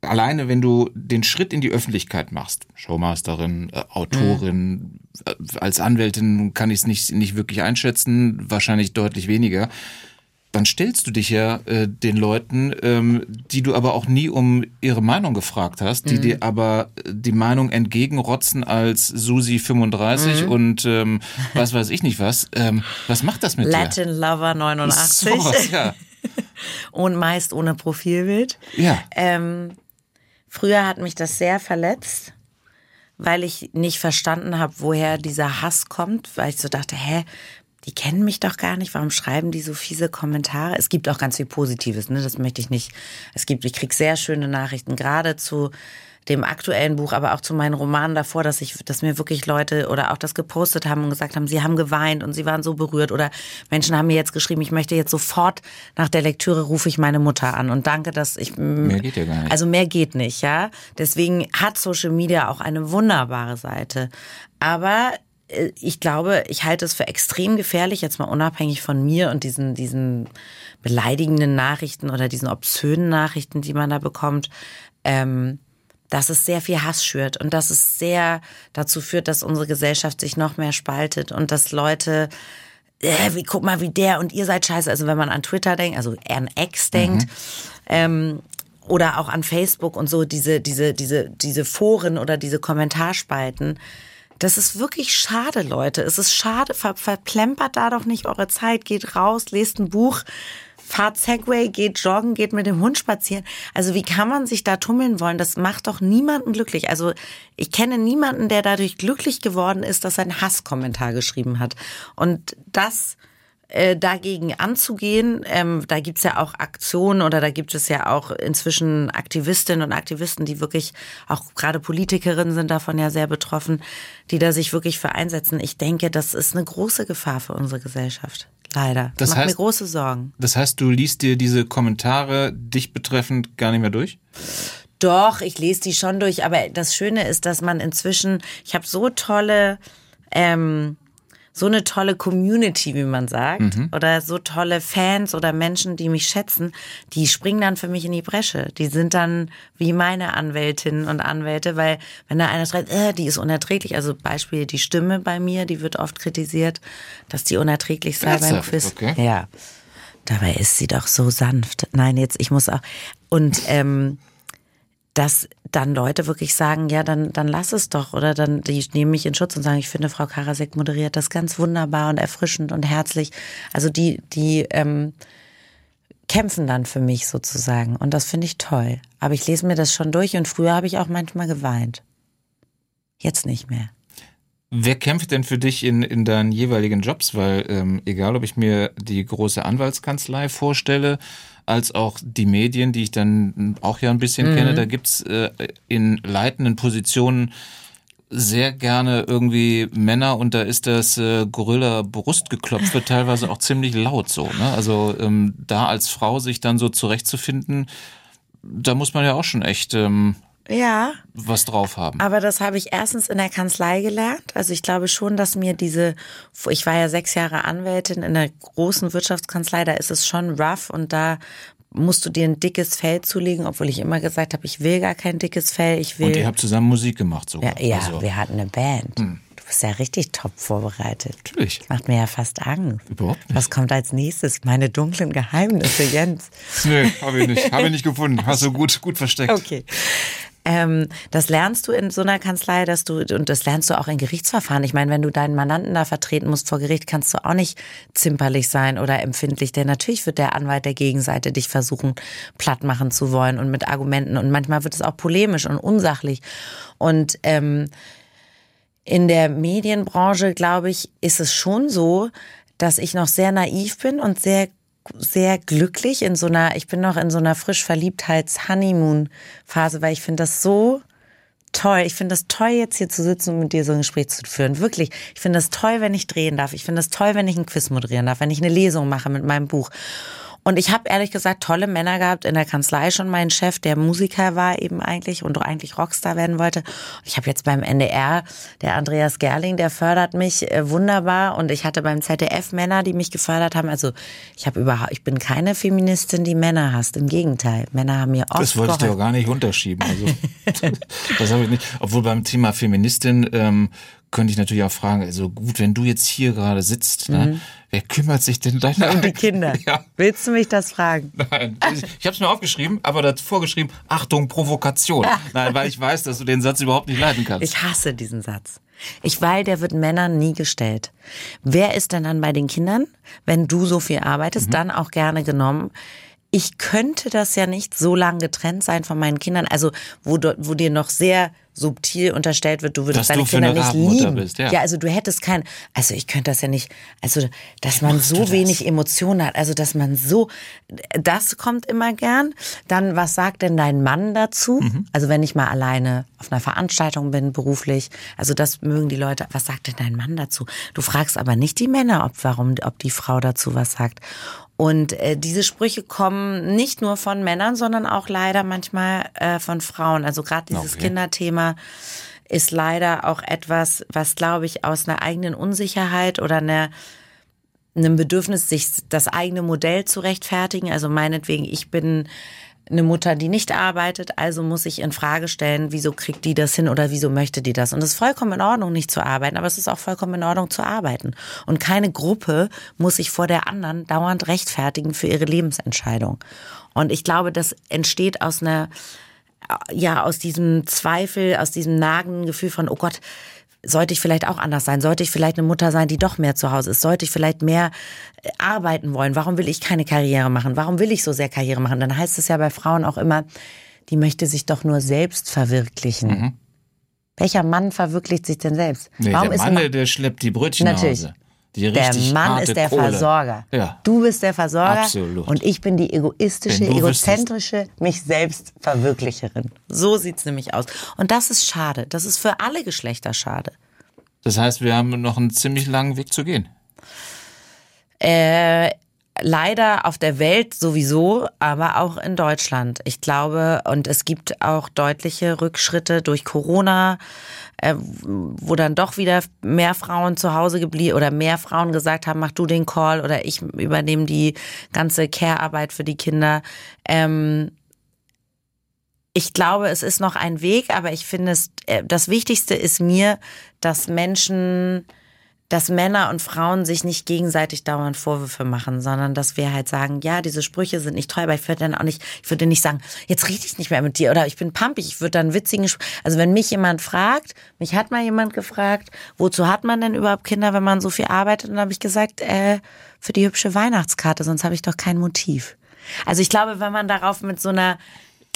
alleine, wenn du den Schritt in die Öffentlichkeit machst, Showmasterin, äh, Autorin, äh, als Anwältin kann ich es nicht, nicht wirklich einschätzen, wahrscheinlich deutlich weniger. Dann stellst du dich ja äh, den Leuten, ähm, die du aber auch nie um ihre Meinung gefragt hast, die dir aber äh, die Meinung entgegenrotzen als Susi 35 und ähm, was weiß ich nicht was. Ähm, was macht das mit Latin Lover dir? 89 Sowas, ja. (laughs) und meist ohne Profilbild. Ja. Ähm, früher hat mich das sehr verletzt, weil ich nicht verstanden habe, woher dieser Hass kommt, weil ich so dachte, hä, die kennen mich doch gar nicht, warum schreiben die so fiese Kommentare? Es gibt auch ganz viel Positives, ne? Das möchte ich nicht. Es gibt, ich krieg sehr schöne Nachrichten, gerade zu dem aktuellen Buch, aber auch zu meinen Romanen davor, dass ich, dass mir wirklich Leute oder auch das gepostet haben und gesagt haben, sie haben geweint und sie waren so berührt oder Menschen haben mir jetzt geschrieben, ich möchte jetzt sofort nach der Lektüre rufe ich meine Mutter an und danke, dass ich Mehr geht ja gar nicht. also mehr geht nicht, ja. Deswegen hat Social Media auch eine wunderbare Seite. Aber ich glaube, ich halte es für extrem gefährlich, jetzt mal unabhängig von mir und diesen, diesen beleidigenden Nachrichten oder diesen obszönen Nachrichten, die man da bekommt, ähm, dass es sehr viel Hass schürt und dass es sehr dazu führt, dass unsere Gesellschaft sich noch mehr spaltet und dass Leute äh, wie, guck mal, wie der und ihr seid scheiße. Also wenn man an Twitter denkt, also an Ex denkt, mhm. ähm, oder auch an Facebook und so, diese, diese, diese, diese Foren oder diese Kommentarspalten. Das ist wirklich schade, Leute. Es ist schade. Ver verplempert da doch nicht eure Zeit. Geht raus, lest ein Buch, fahrt Segway, geht joggen, geht mit dem Hund spazieren. Also wie kann man sich da tummeln wollen? Das macht doch niemanden glücklich. Also ich kenne niemanden, der dadurch glücklich geworden ist, dass er einen Hasskommentar geschrieben hat. Und das äh, dagegen anzugehen. Ähm, da gibt's ja auch Aktionen oder da gibt es ja auch inzwischen Aktivistinnen und Aktivisten, die wirklich, auch gerade Politikerinnen sind davon ja sehr betroffen, die da sich wirklich für einsetzen. Ich denke, das ist eine große Gefahr für unsere Gesellschaft. Leider. Das Macht heißt, mir große Sorgen. Das heißt, du liest dir diese Kommentare dich betreffend gar nicht mehr durch? Doch, ich lese die schon durch, aber das Schöne ist, dass man inzwischen, ich habe so tolle ähm, so eine tolle Community, wie man sagt, mhm. oder so tolle Fans oder Menschen, die mich schätzen, die springen dann für mich in die Bresche. Die sind dann wie meine Anwältinnen und Anwälte, weil wenn da einer schreibt, äh, die ist unerträglich, also Beispiel die Stimme bei mir, die wird oft kritisiert, dass die unerträglich sei beim Quiz. Okay. Ja. Dabei ist sie doch so sanft. Nein, jetzt, ich muss auch. Und ähm, dass dann Leute wirklich sagen, ja, dann, dann lass es doch. Oder dann, die nehmen mich in Schutz und sagen, ich finde, Frau Karasek moderiert das ganz wunderbar und erfrischend und herzlich. Also die, die ähm, kämpfen dann für mich sozusagen. Und das finde ich toll. Aber ich lese mir das schon durch und früher habe ich auch manchmal geweint. Jetzt nicht mehr. Wer kämpft denn für dich in, in deinen jeweiligen Jobs? Weil ähm, egal, ob ich mir die große Anwaltskanzlei vorstelle, als auch die Medien, die ich dann auch ja ein bisschen mhm. kenne. Da gibt's äh, in leitenden Positionen sehr gerne irgendwie Männer und da ist das äh, Gorilla Brustgeklopfe (laughs) teilweise auch ziemlich laut so. Ne? Also ähm, da als Frau sich dann so zurechtzufinden, da muss man ja auch schon echt ähm, ja. was drauf haben. Aber das habe ich erstens in der Kanzlei gelernt. Also ich glaube schon, dass mir diese, ich war ja sechs Jahre Anwältin in einer großen Wirtschaftskanzlei, da ist es schon rough und da musst du dir ein dickes Fell zulegen, obwohl ich immer gesagt habe, ich will gar kein dickes Fell. Ich will. Und ihr habt zusammen Musik gemacht sogar. Ja, ja also. wir hatten eine Band. Hm. Du bist ja richtig top vorbereitet. Natürlich. Das macht mir ja fast Angst. Überhaupt nicht. Was kommt als nächstes? Meine dunklen Geheimnisse, Jens. Nö, habe ich nicht. Habe ich nicht gefunden. Hast du gut, gut versteckt. Okay. Ähm, das lernst du in so einer Kanzlei, dass du, und das lernst du auch in Gerichtsverfahren. Ich meine, wenn du deinen Mandanten da vertreten musst vor Gericht, kannst du auch nicht zimperlich sein oder empfindlich, denn natürlich wird der Anwalt der Gegenseite dich versuchen, platt machen zu wollen und mit Argumenten und manchmal wird es auch polemisch und unsachlich. Und ähm, in der Medienbranche, glaube ich, ist es schon so, dass ich noch sehr naiv bin und sehr sehr glücklich in so einer, ich bin noch in so einer frisch Verliebtheits-Honeymoon-Phase, weil ich finde das so toll. Ich finde das toll, jetzt hier zu sitzen und mit dir so ein Gespräch zu führen. Wirklich. Ich finde das toll, wenn ich drehen darf. Ich finde das toll, wenn ich ein Quiz moderieren darf, wenn ich eine Lesung mache mit meinem Buch. Und ich habe ehrlich gesagt tolle Männer gehabt in der Kanzlei schon. Mein Chef, der Musiker war eben eigentlich und eigentlich Rockstar werden wollte. Ich habe jetzt beim NDR, der Andreas Gerling, der fördert mich äh, wunderbar. Und ich hatte beim ZDF Männer, die mich gefördert haben. Also ich habe überhaupt, ich bin keine Feministin, die Männer hasst. Im Gegenteil, Männer haben mir oft Das wollte ich dir auch gar nicht unterschieben. Also (laughs) das habe ich nicht. Obwohl beim Thema Feministin ähm, könnte ich natürlich auch fragen, also gut, wenn du jetzt hier gerade sitzt, ne, mhm. ne, Wer kümmert sich denn deine Um die Kinder. (laughs) Ja. Willst du mich das fragen? Nein. Ich, habe es mir aufgeschrieben, aber davor geschrieben, Achtung, Provokation. Nein, weil ich weiß, dass du den Satz überhaupt nicht leiten kannst. Ich hasse diesen Satz. Ich weil der wird Männern nie gestellt. Wer ist denn dann bei den Kindern, wenn du so viel arbeitest, mhm. dann auch gerne genommen? Ich könnte das ja nicht so lange getrennt sein von meinen Kindern, also wo, wo dir noch sehr subtil unterstellt wird, du würdest dass deine Kinder nicht lieben. Bist, ja. ja, also du hättest kein, also ich könnte das ja nicht, also dass man so wenig Emotionen hat, also dass man so, das kommt immer gern. Dann, was sagt denn dein Mann dazu? Mhm. Also wenn ich mal alleine auf einer Veranstaltung bin, beruflich, also das mögen die Leute, was sagt denn dein Mann dazu? Du fragst aber nicht die Männer, ob warum, ob die Frau dazu was sagt. Und äh, diese Sprüche kommen nicht nur von Männern, sondern auch leider manchmal äh, von Frauen. Also gerade dieses okay. Kinderthema ist leider auch etwas, was, glaube ich, aus einer eigenen Unsicherheit oder einer einem Bedürfnis, sich das eigene Modell zu rechtfertigen. Also meinetwegen, ich bin eine Mutter, die nicht arbeitet, also muss ich in Frage stellen, wieso kriegt die das hin oder wieso möchte die das? Und es ist vollkommen in Ordnung, nicht zu arbeiten, aber es ist auch vollkommen in Ordnung zu arbeiten. Und keine Gruppe muss sich vor der anderen dauernd rechtfertigen für ihre Lebensentscheidung. Und ich glaube, das entsteht aus einer, ja, aus diesem Zweifel, aus diesem nagenden Gefühl von, oh Gott, sollte ich vielleicht auch anders sein? Sollte ich vielleicht eine Mutter sein, die doch mehr zu Hause ist? Sollte ich vielleicht mehr äh, arbeiten wollen? Warum will ich keine Karriere machen? Warum will ich so sehr Karriere machen? Dann heißt es ja bei Frauen auch immer, die möchte sich doch nur selbst verwirklichen. Mhm. Welcher Mann verwirklicht sich denn selbst? Nee, Warum der Mann, der, der schleppt die Brötchen Natürlich. nach Hause. Die der Mann ist der Kohle. Versorger. Ja. Du bist der Versorger Absolut. und ich bin die egoistische, egozentrische, mich selbst Verwirklicherin. So sieht's nämlich aus. Und das ist schade. Das ist für alle Geschlechter schade. Das heißt, wir haben noch einen ziemlich langen Weg zu gehen. Äh, leider auf der Welt sowieso, aber auch in Deutschland. Ich glaube, und es gibt auch deutliche Rückschritte durch Corona, äh, wo dann doch wieder mehr Frauen zu Hause geblieben oder mehr Frauen gesagt haben, mach du den Call oder ich übernehme die ganze Care-Arbeit für die Kinder. Ähm, ich glaube, es ist noch ein Weg, aber ich finde es, äh, das Wichtigste ist mir, dass Menschen, dass Männer und Frauen sich nicht gegenseitig dauernd Vorwürfe machen, sondern dass wir halt sagen, ja, diese Sprüche sind nicht toll, aber ich würde dann auch nicht, ich würde nicht sagen, jetzt rede ich nicht mehr mit dir oder ich bin pumpig, ich würde dann witzigen, Spr- also wenn mich jemand fragt, mich hat mal jemand gefragt, wozu hat man denn überhaupt Kinder, wenn man so viel arbeitet? Dann habe ich gesagt, äh, für die hübsche Weihnachtskarte, sonst habe ich doch kein Motiv. Also ich glaube, wenn man darauf mit so einer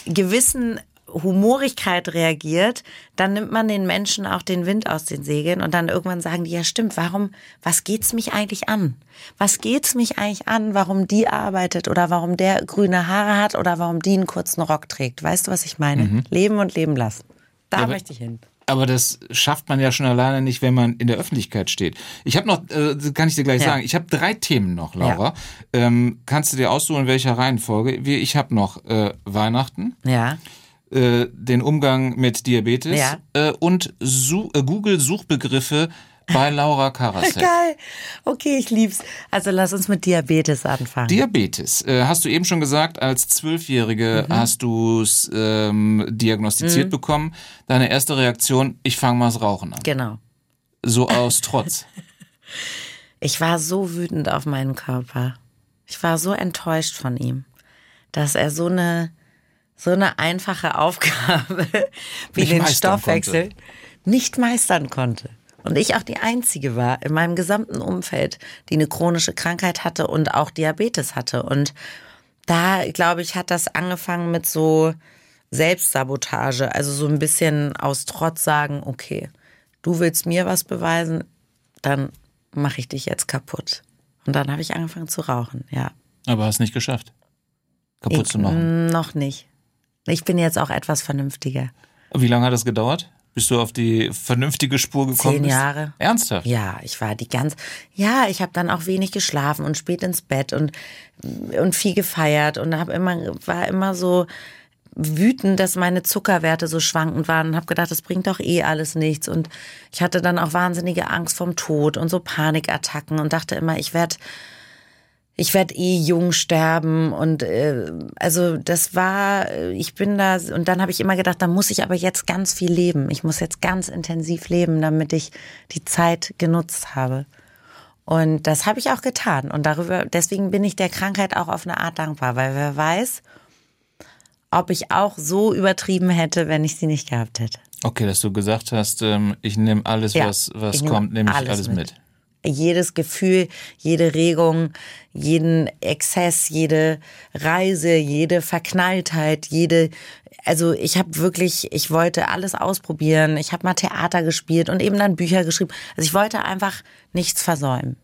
gewissen Humorigkeit reagiert, dann nimmt man den Menschen auch den Wind aus den Segeln und dann irgendwann sagen die, ja stimmt, warum, was geht's mich eigentlich an? Was geht's mich eigentlich an, warum die arbeitet oder warum der grüne Haare hat oder warum die einen kurzen Rock trägt? Weißt du, was ich meine? Leben und leben lassen. Da aber- möchte ich hin. Aber das schafft man ja schon alleine nicht, wenn man in der Öffentlichkeit steht. Ich habe noch, äh, kann ich dir gleich Ja. sagen, ich habe drei Themen noch, Laura. Ähm, kannst du dir aussuchen, in welcher Reihenfolge? Ich habe noch äh, Weihnachten, Ja. Äh, den Umgang mit Diabetes Ja. äh, und Su äh, Google-Suchbegriffe bei Laura (laughs) Karasek. Geil. Okay, ich lieb's. Also lass uns mit Diabetes anfangen. Diabetes. Äh, hast du eben schon gesagt, als Zwölfjährige Mhm. hast du es ähm, diagnostiziert bekommen. Deine erste Reaktion, ich fange mal das Rauchen an. genau. So aus Trotz. (laughs) Ich war so wütend auf meinen Körper. Ich war so enttäuscht von ihm, dass er so eine so eine einfache Aufgabe (laughs) wie Nicht den Stoffwechsel nicht meistern konnte. Und ich auch die einzige war in meinem gesamten Umfeld, die eine chronische Krankheit hatte und auch Diabetes hatte. Und da, glaube ich, hat das angefangen mit so Selbstsabotage. Also so ein bisschen aus Trotz sagen, okay, du willst mir was beweisen, dann mache ich dich jetzt kaputt. Und dann habe ich angefangen zu rauchen, ja. Aber hast nicht geschafft. Kaputt Ich- zu machen. Noch nicht. Ich bin jetzt auch etwas vernünftiger. Wie lange hat das gedauert? Bis du auf die vernünftige Spur gekommen Zehn bist? Jahre. Ernsthaft? Ja, ich war die ganz, ja, ich habe dann auch wenig geschlafen und spät ins Bett und, und viel gefeiert und habe immer, war immer so wütend, dass meine Zuckerwerte so schwankend waren und habe gedacht, das bringt doch eh alles nichts und ich hatte dann auch wahnsinnige Angst vom Tod und so Panikattacken und dachte immer, ich werde ich werde eh jung sterben und äh, also das war, äh, ich bin da und dann habe ich immer gedacht, da muss ich aber jetzt ganz viel leben. Ich muss jetzt ganz intensiv leben, damit ich die Zeit genutzt habe. Und das habe ich auch getan und darüber deswegen bin ich der Krankheit auch auf eine Art dankbar, weil wer weiß, ob ich auch so übertrieben hätte, wenn ich sie nicht gehabt hätte. Okay, dass du gesagt hast, ähm, ich nehme alles, Ja, was, was kommt, nehme ich alles alles, mit. mit. Jedes Gefühl, jede Regung, jeden Exzess, jede Reise, jede Verknalltheit, jede also ich habe wirklich, ich wollte alles ausprobieren. Ich habe mal Theater gespielt und eben dann Bücher geschrieben. Also ich wollte einfach nichts versäumen.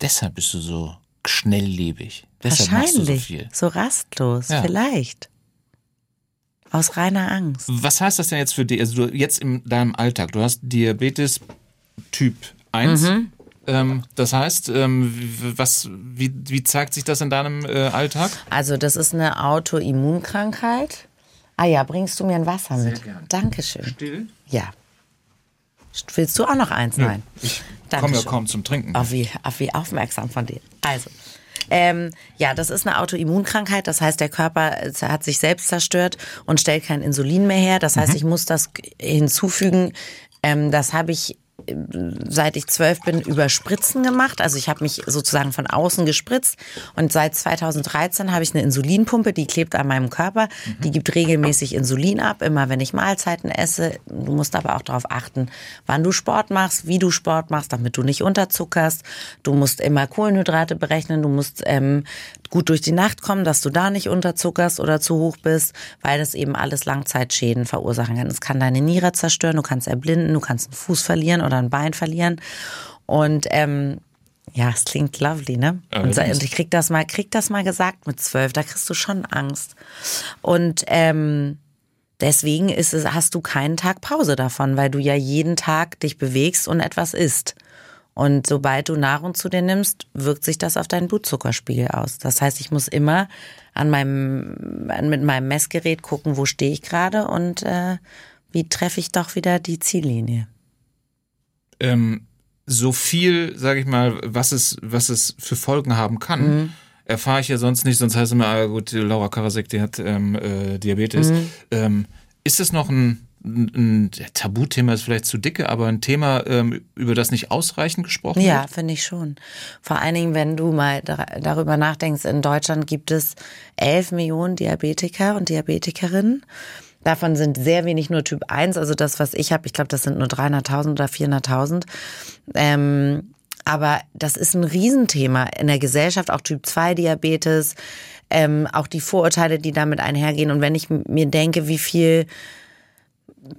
Deshalb bist du so schnelllebig. Deshalb machst du so Wahrscheinlich. viel. So rastlos, Ja. vielleicht. Aus reiner Angst. Was heißt das denn jetzt für dich? Also du jetzt in deinem Alltag, du hast Diabetes Typ 1. Mhm. Ähm, das heißt, ähm, wie- was, wie, wie zeigt sich das in deinem äh, Alltag? Also das ist eine Autoimmunkrankheit. Ah ja, bringst du mir ein Wasser mit? gern. Dankeschön. Still. Ja. Willst du auch noch eins? Nein. Ich Dankeschön. komme ja kaum zum Trinken. Ach, wie, ach, wie aufmerksam von dir. Also, Ähm, ja, das ist eine Autoimmunkrankheit. Das heißt, der Körper äh, hat sich selbst zerstört und stellt kein Insulin mehr her. Das heißt, mhm. ich muss das hinzufügen. Ähm, das habe ich seit ich zwölf bin, über Spritzen gemacht. Also ich habe mich sozusagen von außen gespritzt und seit 2013 habe ich eine Insulinpumpe, die klebt an meinem Körper. Mhm. Die gibt regelmäßig Insulin ab, immer wenn ich Mahlzeiten esse. Du musst aber auch darauf achten, wann du Sport machst, wie du Sport machst, damit du nicht unterzuckerst. Du musst immer Kohlenhydrate berechnen, du musst ähm, gut durch die Nacht kommen, dass du da nicht unterzuckerst oder zu hoch bist, weil das eben alles Langzeitschäden verursachen kann. Es kann deine Niere zerstören, du kannst erblinden, du kannst einen Fuß verlieren oder ein Bein verlieren. Und ähm, ja, es klingt lovely, ne? Und, und, ich krieg das mal, krieg das mal gesagt mit zwölf, da kriegst du schon Angst. Und ähm, deswegen ist es, hast du keinen Tag Pause davon, weil du ja jeden Tag dich bewegst und etwas isst. Und sobald du Nahrung zu dir nimmst, wirkt sich das auf deinen Blutzuckerspiegel aus. Das heißt, ich muss immer an meinem, mit meinem Messgerät gucken, wo stehe ich gerade und äh, wie treffe ich doch wieder die Ziellinie. Ähm, so viel, sage ich mal, was es, was es für Folgen haben kann, mhm. erfahre ich ja sonst nicht. Sonst heißt es immer, ah, gut, Laura Karasek, die hat ähm, äh, Diabetes. Mhm. Ähm, ist das noch ein ein Tabuthema ist vielleicht zu dicke, aber ein Thema, ähm, über das nicht ausreichend gesprochen ja, wird? Ja, finde ich schon. Vor allen Dingen, wenn du mal darüber nachdenkst, in Deutschland gibt es 11 Millionen Diabetiker und Diabetikerinnen. Davon sind sehr wenig nur Typ 1, also das, was ich habe, ich glaube, das sind nur 300.000 oder 400.000. Ähm, aber das ist ein Riesenthema in der Gesellschaft, auch Typ 2 Diabetes, ähm, auch die Vorurteile, die damit einhergehen. Und wenn ich mir denke, wie viel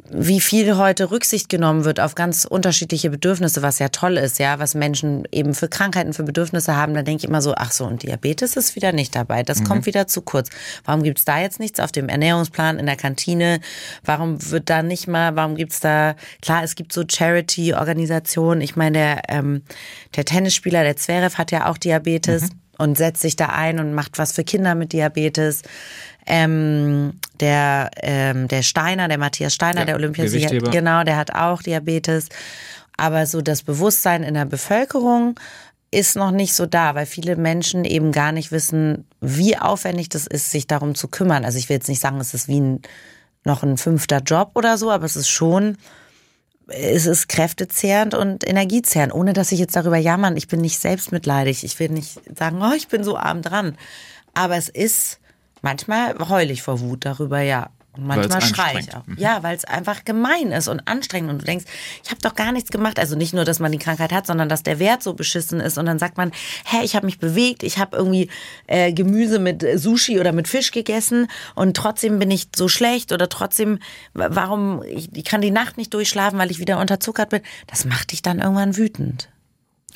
wie viel heute Rücksicht genommen wird auf ganz unterschiedliche Bedürfnisse, was ja toll ist, ja, was Menschen eben für Krankheiten, für Bedürfnisse haben, dann denke ich immer so, ach so, und Diabetes ist wieder nicht dabei. Das mhm. kommt wieder zu kurz. Warum gibt's da jetzt nichts auf dem Ernährungsplan, in der Kantine? Warum wird da nicht mal, warum gibt's da, klar, es gibt so Charity-Organisationen. Ich meine, der, ähm, der Tennisspieler, der Zverev hat ja auch Diabetes. Mhm und setzt sich da ein und macht was für Kinder mit Diabetes. Ähm, der, ähm, der Steiner, der Matthias Steiner, ja, der Olympiasieger, genau, der hat auch Diabetes. Aber so das Bewusstsein in der Bevölkerung ist noch nicht so da, weil viele Menschen eben gar nicht wissen, wie aufwendig das ist, sich darum zu kümmern. Also ich will jetzt nicht sagen, es ist wie ein, noch ein fünfter Job oder so, aber es ist schon, es ist kräftezehrend und energiezehrend, ohne dass ich jetzt darüber jammern. Ich bin nicht selbstmitleidig. Ich will nicht sagen, oh, ich bin so arm dran. Aber es ist, Manchmal heule ich vor Wut darüber, ja. Und manchmal schreie ich auch. Mhm. Ja, weil es einfach gemein ist und anstrengend. Und du denkst, ich habe doch gar nichts gemacht. Also nicht nur, dass man die Krankheit hat, sondern dass der Wert so beschissen ist. Und dann sagt man, hä, ich habe mich bewegt, ich habe irgendwie äh, Gemüse mit Sushi oder mit Fisch gegessen und trotzdem bin ich so schlecht oder trotzdem, warum, ich, ich kann die Nacht nicht durchschlafen, weil ich wieder unterzuckert bin. Das macht dich dann irgendwann wütend.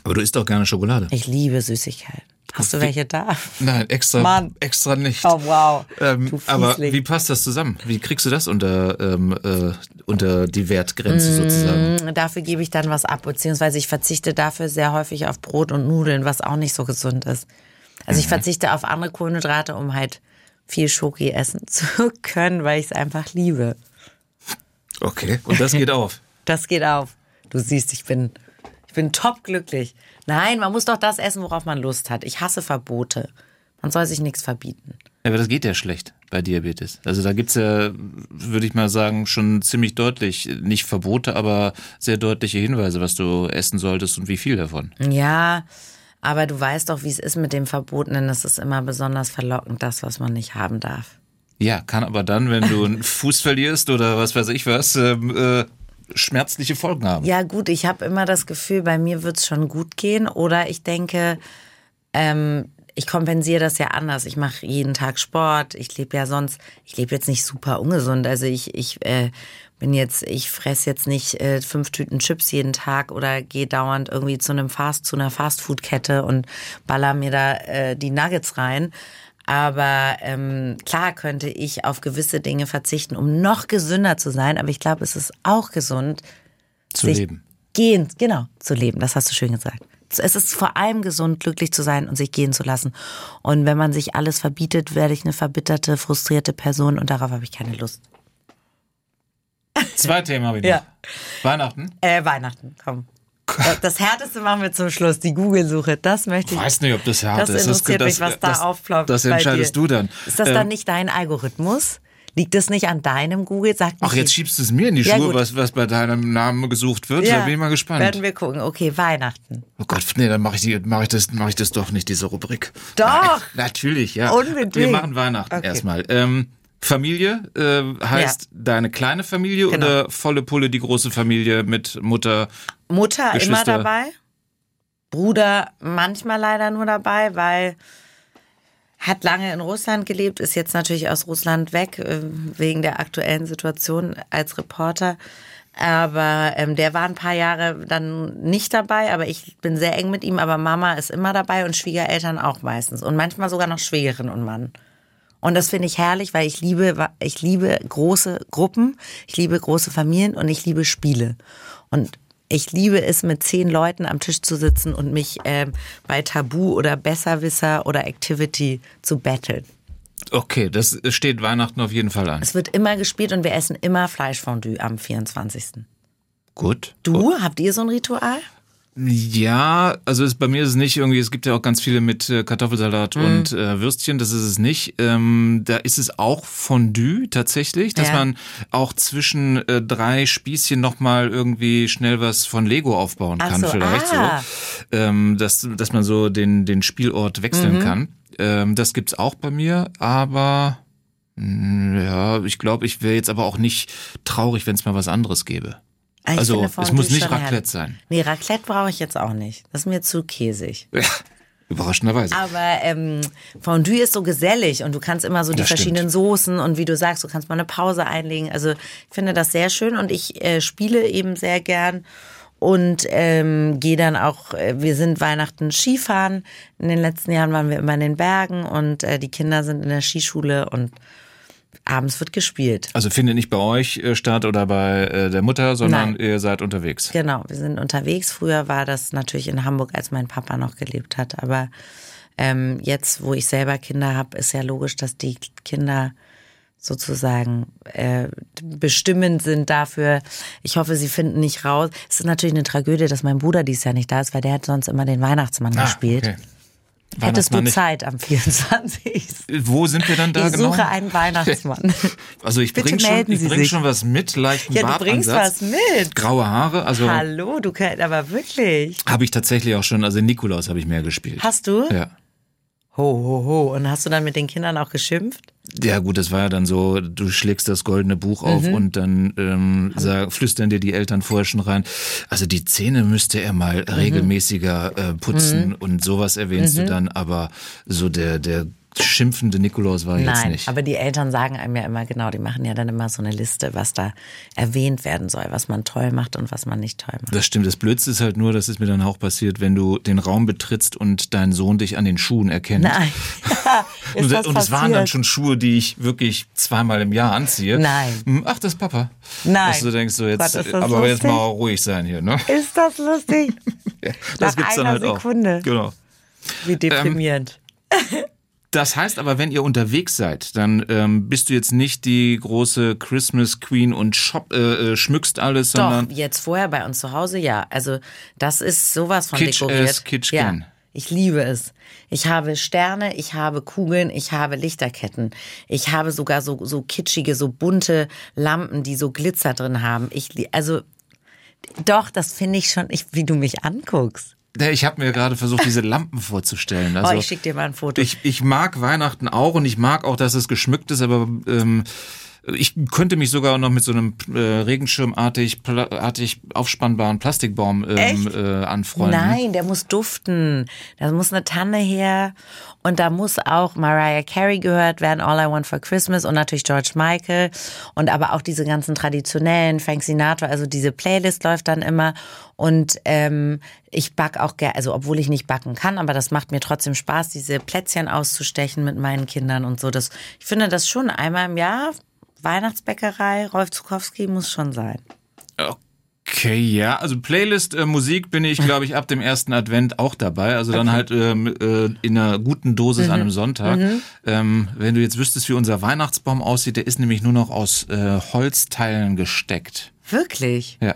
Aber du isst doch gerne Schokolade. Ich liebe Süßigkeiten. Hast du welche da? Nein, extra, Mann. extra nicht. Oh wow. Ähm, aber wie passt das zusammen? Wie kriegst du das unter, ähm, äh, unter die Wertgrenze mmh, sozusagen? Dafür gebe ich dann was ab, beziehungsweise ich verzichte dafür sehr häufig auf Brot und Nudeln, was auch nicht so gesund ist. Also mhm. ich verzichte auf andere Kohlenhydrate, um halt viel Schoki essen (laughs) zu können, weil ich es einfach liebe. Okay, und das geht auf. (laughs) das geht auf. Du siehst, ich bin, ich bin top glücklich. Nein, man muss doch das essen, worauf man Lust hat. Ich hasse Verbote. Man soll sich nichts verbieten. Ja, aber das geht ja schlecht bei Diabetes. Also da gibt's ja, würde ich mal sagen, schon ziemlich deutlich, nicht Verbote, aber sehr deutliche Hinweise, was du essen solltest und wie viel davon. Ja, aber du weißt doch, wie es ist mit dem Verbotenen. Es ist immer besonders verlockend, das, was man nicht haben darf. Ja, kann aber dann, wenn du einen (laughs) Fuß verlierst oder was weiß ich was, ähm, äh, schmerzliche Folgen haben. Ja gut, ich habe immer das Gefühl, bei mir wird es schon gut gehen. Oder ich denke, ähm, ich kompensiere das ja anders. Ich mache jeden Tag Sport. Ich lebe ja sonst, ich lebe jetzt nicht super ungesund. Also ich, ich äh, bin jetzt, ich fress jetzt nicht äh, fünf Tüten Chips jeden Tag oder gehe dauernd irgendwie zu einem Fast, zu einer Fastfood-Kette und baller mir da äh, die Nuggets rein. Aber ähm, klar könnte ich auf gewisse Dinge verzichten, um noch gesünder zu sein. Aber ich glaube, es ist auch gesund, zu leben. Gehen, genau, zu leben. Das hast du schön gesagt. Es ist vor allem gesund, glücklich zu sein und sich gehen zu lassen. Und wenn man sich alles verbietet, werde ich eine verbitterte, frustrierte Person und darauf habe ich keine Lust. Zwei Themen habe ich noch. Ja. Weihnachten? Äh, Weihnachten, komm. Das Härteste machen wir zum Schluss, die Google-Suche. Das möchte ich. Ich weiß nicht, ob das hart das ist. interessiert das, mich, was da das, aufploppt. Das entscheidest du dann. Ist das dann Ähm, nicht dein Algorithmus? Liegt das nicht an deinem Google? Sag Ach, jetzt schiebst du es mir in die Ja, Schuhe, gut. was, was bei deinem Namen gesucht wird. Da bin ich mal gespannt. Werden wir gucken. Okay, Weihnachten. Oh Gott, nee, dann mache ich, die- mach ich, das, mach ich das doch nicht, diese Rubrik. Doch. Nein, natürlich, ja. Unbedingt. Wir machen Weihnachten Okay. erstmal. Ähm, Familie äh, heißt deine kleine Familie Genau. oder volle Pulle die große Familie mit Mutter? Mutter immer dabei. Bruder manchmal leider nur dabei, weil hat lange in Russland gelebt, ist jetzt natürlich aus Russland weg äh, wegen der aktuellen Situation als Reporter. Aber ähm, der war ein paar Jahre dann nicht dabei, aber ich bin sehr eng mit ihm. Aber Mama ist immer dabei und Schwiegereltern auch meistens und manchmal sogar noch Schwägerin und Mann. Und das finde ich herrlich, weil ich liebe, ich liebe große Gruppen, ich liebe große Familien und ich liebe Spiele. Und ich liebe es, mit zehn Leuten am Tisch zu sitzen und mich ähm, bei Tabu oder Besserwisser oder Activity zu battlen. Okay, das steht Weihnachten auf jeden Fall an. Es wird immer gespielt und wir essen immer Fleischfondue am 24. Gut. Du, habt ihr so ein Ritual? Ja, also es, bei mir ist es nicht irgendwie, es gibt ja auch ganz viele mit äh, Kartoffelsalat Mhm. und äh, Würstchen, das ist es nicht. Ähm, da ist es auch Fondue tatsächlich, dass Ja. man auch zwischen äh, drei Spießchen nochmal irgendwie schnell was von Lego aufbauen Ach kann so, vielleicht ah. so. Ähm, dass, dass man so den, den Spielort wechseln Mhm. kann. Ähm, das gibt's auch bei mir, aber mh, ja, ich glaube, ich wäre jetzt aber auch nicht traurig, wenn es mal was anderes gäbe. Ich Also, es muss nicht Raclette herrlich. sein. Nee, Raclette brauche ich jetzt auch nicht. Das ist mir zu käsig. (laughs) Ja, überraschenderweise. Aber ähm, Fondue ist so gesellig und du kannst immer so die Das stimmt. verschiedenen Soßen und wie du sagst, du kannst mal eine Pause einlegen. Also ich finde das sehr schön und ich äh, spiele eben sehr gern und ähm, gehe dann auch, äh, wir sind Weihnachten Skifahren. In den letzten Jahren waren wir immer in den Bergen und äh, die Kinder sind in der Skischule und abends wird gespielt. Also findet nicht bei euch äh, statt oder bei äh, der Mutter, sondern Nein. ihr seid unterwegs. Genau, wir sind unterwegs. Früher war das natürlich in Hamburg, als mein Papa noch gelebt hat. Aber ähm, jetzt, wo ich selber Kinder habe, ist ja logisch, dass die Kinder sozusagen äh, bestimmend sind dafür. Ich hoffe, sie finden nicht raus. Es ist natürlich eine Tragödie, dass mein Bruder dies Jahr nicht da ist, weil der hat sonst immer den Weihnachtsmann gespielt. Ah, okay. Hättest du Zeit am 24. Wo sind wir dann da ich genau? suche einen Weihnachtsmann. (laughs) Also ich bringe schon, ich bring sich. schon was mit, leichten ja, du bringst was mit. graue Haare, also Hallo, du kannst aber wirklich. habe ich tatsächlich auch schon, also Nikolaus habe ich mehr gespielt. Hast du? Ja. Ho, ho, ho. Und hast du dann mit den Kindern auch geschimpft? Ja gut, das war ja dann so, du schlägst das goldene Buch auf Mhm. und dann ähm, sag, flüstern dir die Eltern vorher schon rein. Also die Zähne müsste er mal Mhm. regelmäßiger äh, putzen und sowas erwähnst du dann, aber so der, der schimpfende Nikolaus war jetzt Nein, nicht. aber die Eltern sagen einem ja immer genau, die machen ja dann immer so eine Liste, was da erwähnt werden soll, was man toll macht und was man nicht toll macht. Das stimmt. Das Blödste ist halt nur, das ist mir dann auch passiert, wenn du den Raum betrittst und dein Sohn dich an den Schuhen erkennt. Nein. (laughs) (laughs) ist und das und es waren dann schon Schuhe, die ich wirklich zweimal im Jahr anziehe. Nein. Hm, Ach, das ist Papa. Nein. Dass du denkst so jetzt, Gott, aber jetzt lustig? mal ruhig sein hier, ne? Ist das lustig? (laughs) Ja, Nach das gibt's dann halt Sekunde. auch. Genau. Wie deprimierend. Das heißt aber, wenn ihr unterwegs seid, dann ähm, bist du jetzt nicht die große Christmas Queen und shop, äh, äh, schmückst alles, Doch, sondern jetzt vorher bei uns zu Hause, ja. Also das ist sowas von Kitsch dekoriert. as Kitsch ja. can. Ich liebe es. Ich habe Sterne, ich habe Kugeln, ich habe Lichterketten. Ich habe sogar so, so kitschige, so bunte Lampen, die so Glitzer drin haben. Ich, also, doch, das finde ich schon, ich, wie du mich anguckst. Ich habe mir gerade versucht, diese Lampen vorzustellen. Also, oh, ich schick dir mal ein Foto. Ich, ich mag Weihnachten auch und ich mag auch, dass es geschmückt ist, aber ähm, ich könnte mich sogar noch mit so einem äh, Regenschirmartig pla artig aufspannbaren Plastikbaum ähm, äh, anfreunden. Nein, der muss duften. Da muss eine Tanne her. Und da muss auch Mariah Carey gehört werden, All I Want for Christmas und natürlich George Michael. Und aber auch diese ganzen traditionellen, Frank Sinatra, also diese Playlist läuft dann immer. Und ähm, ich back auch gerne, also obwohl ich nicht backen kann, aber das macht mir trotzdem Spaß, diese Plätzchen auszustechen mit meinen Kindern und so. Das, ich finde das schon einmal im Jahr. Weihnachtsbäckerei, Rolf Zukowski muss schon sein. Okay, ja, also Playlist äh, Musik bin ich, glaube ich, ab dem ersten Advent auch dabei. Also dann halt ähm, äh, in einer guten Dosis Mhm. an einem Sonntag. Ähm, wenn du jetzt wüsstest, wie unser Weihnachtsbaum aussieht, der ist nämlich nur noch aus äh, Holzteilen gesteckt. Wirklich? Ja.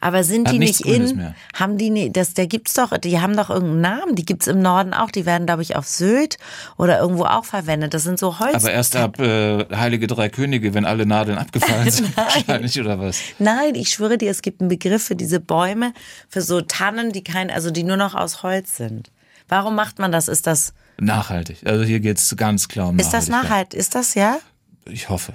Aber sind Hat die nicht Grünes in? mehr. Haben die nicht, das, der gibt's doch, die haben doch irgendeinen Namen, die gibt's im Norden auch, die werden, glaube ich, auf Sylt oder irgendwo auch verwendet. Das sind so Holz. Aber erst ab äh, Heilige Drei Könige, wenn alle Nadeln abgefallen (laughs) sind, wahrscheinlich, oder was? Nein, ich schwöre dir, es gibt einen Begriff für diese Bäume, für so Tannen, die kein, also die nur noch aus Holz sind. Warum macht man das? Ist das, Nachhaltig. Also hier geht's ganz klar um ist das nachhaltig? Ist das ja? Ich hoffe.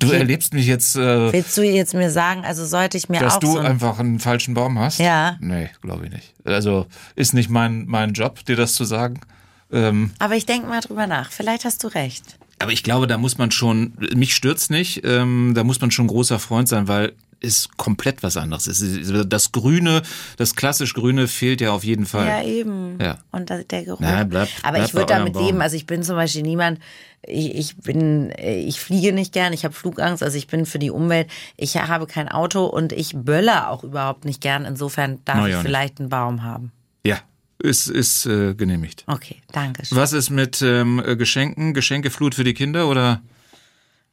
Du Okay. erlebst mich jetzt, äh, Willst du jetzt mir sagen, also sollte ich mir dass auch du so ein, einfach einen falschen Baum hast? Ja. Nee, glaube ich nicht. Also ist nicht mein, mein Job, dir das zu sagen. Ähm, aber ich denke mal drüber nach. Vielleicht hast du recht. aber ich glaube, da muss man schon, mich stört's nicht, ähm, da muss man schon großer Freund sein, weil ist komplett was anderes. Das Grüne, das klassisch Grüne fehlt ja auf jeden Fall. Ja, eben. Ja. Und der Geruch. Na, bleib- Aber ich würde damit Baum. leben. Also ich bin zum Beispiel niemand, ich, ich bin, äh, ich fliege nicht gern, ich habe Flugangst, also ich bin für die Umwelt, ich habe kein Auto und ich böller auch überhaupt nicht gern. Insofern darf Na ich ja, nicht. vielleicht einen Baum haben. Ja, ist, ist äh, genehmigt. Okay, danke schön. Was ist mit ähm, äh, Geschenken? Geschenkeflut für die Kinder oder?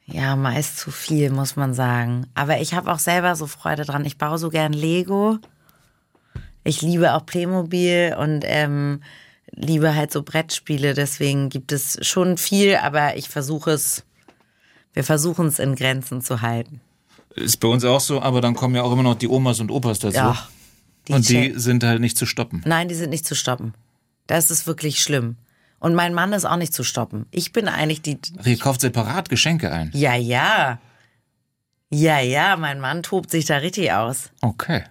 Ja, meist zu viel, muss man sagen. Aber ich habe auch selber so Freude dran. Ich baue so gern Lego. Ich liebe auch Playmobil und ähm, liebe halt so Brettspiele. Deswegen gibt es schon viel, aber ich versuche es, wir versuchen es in Grenzen zu halten. Ist bei uns auch so, aber dann kommen ja auch immer noch die Omas und Opas dazu. Ja. Die und die sind halt nicht zu stoppen. Nein, die sind nicht zu stoppen. Das ist wirklich schlimm. Und mein Mann ist auch nicht zu stoppen. Ich bin eigentlich die, Ihr kauft separat Geschenke ein. ja, ja. Ja, ja, mein Mann tobt sich da richtig aus. Okay.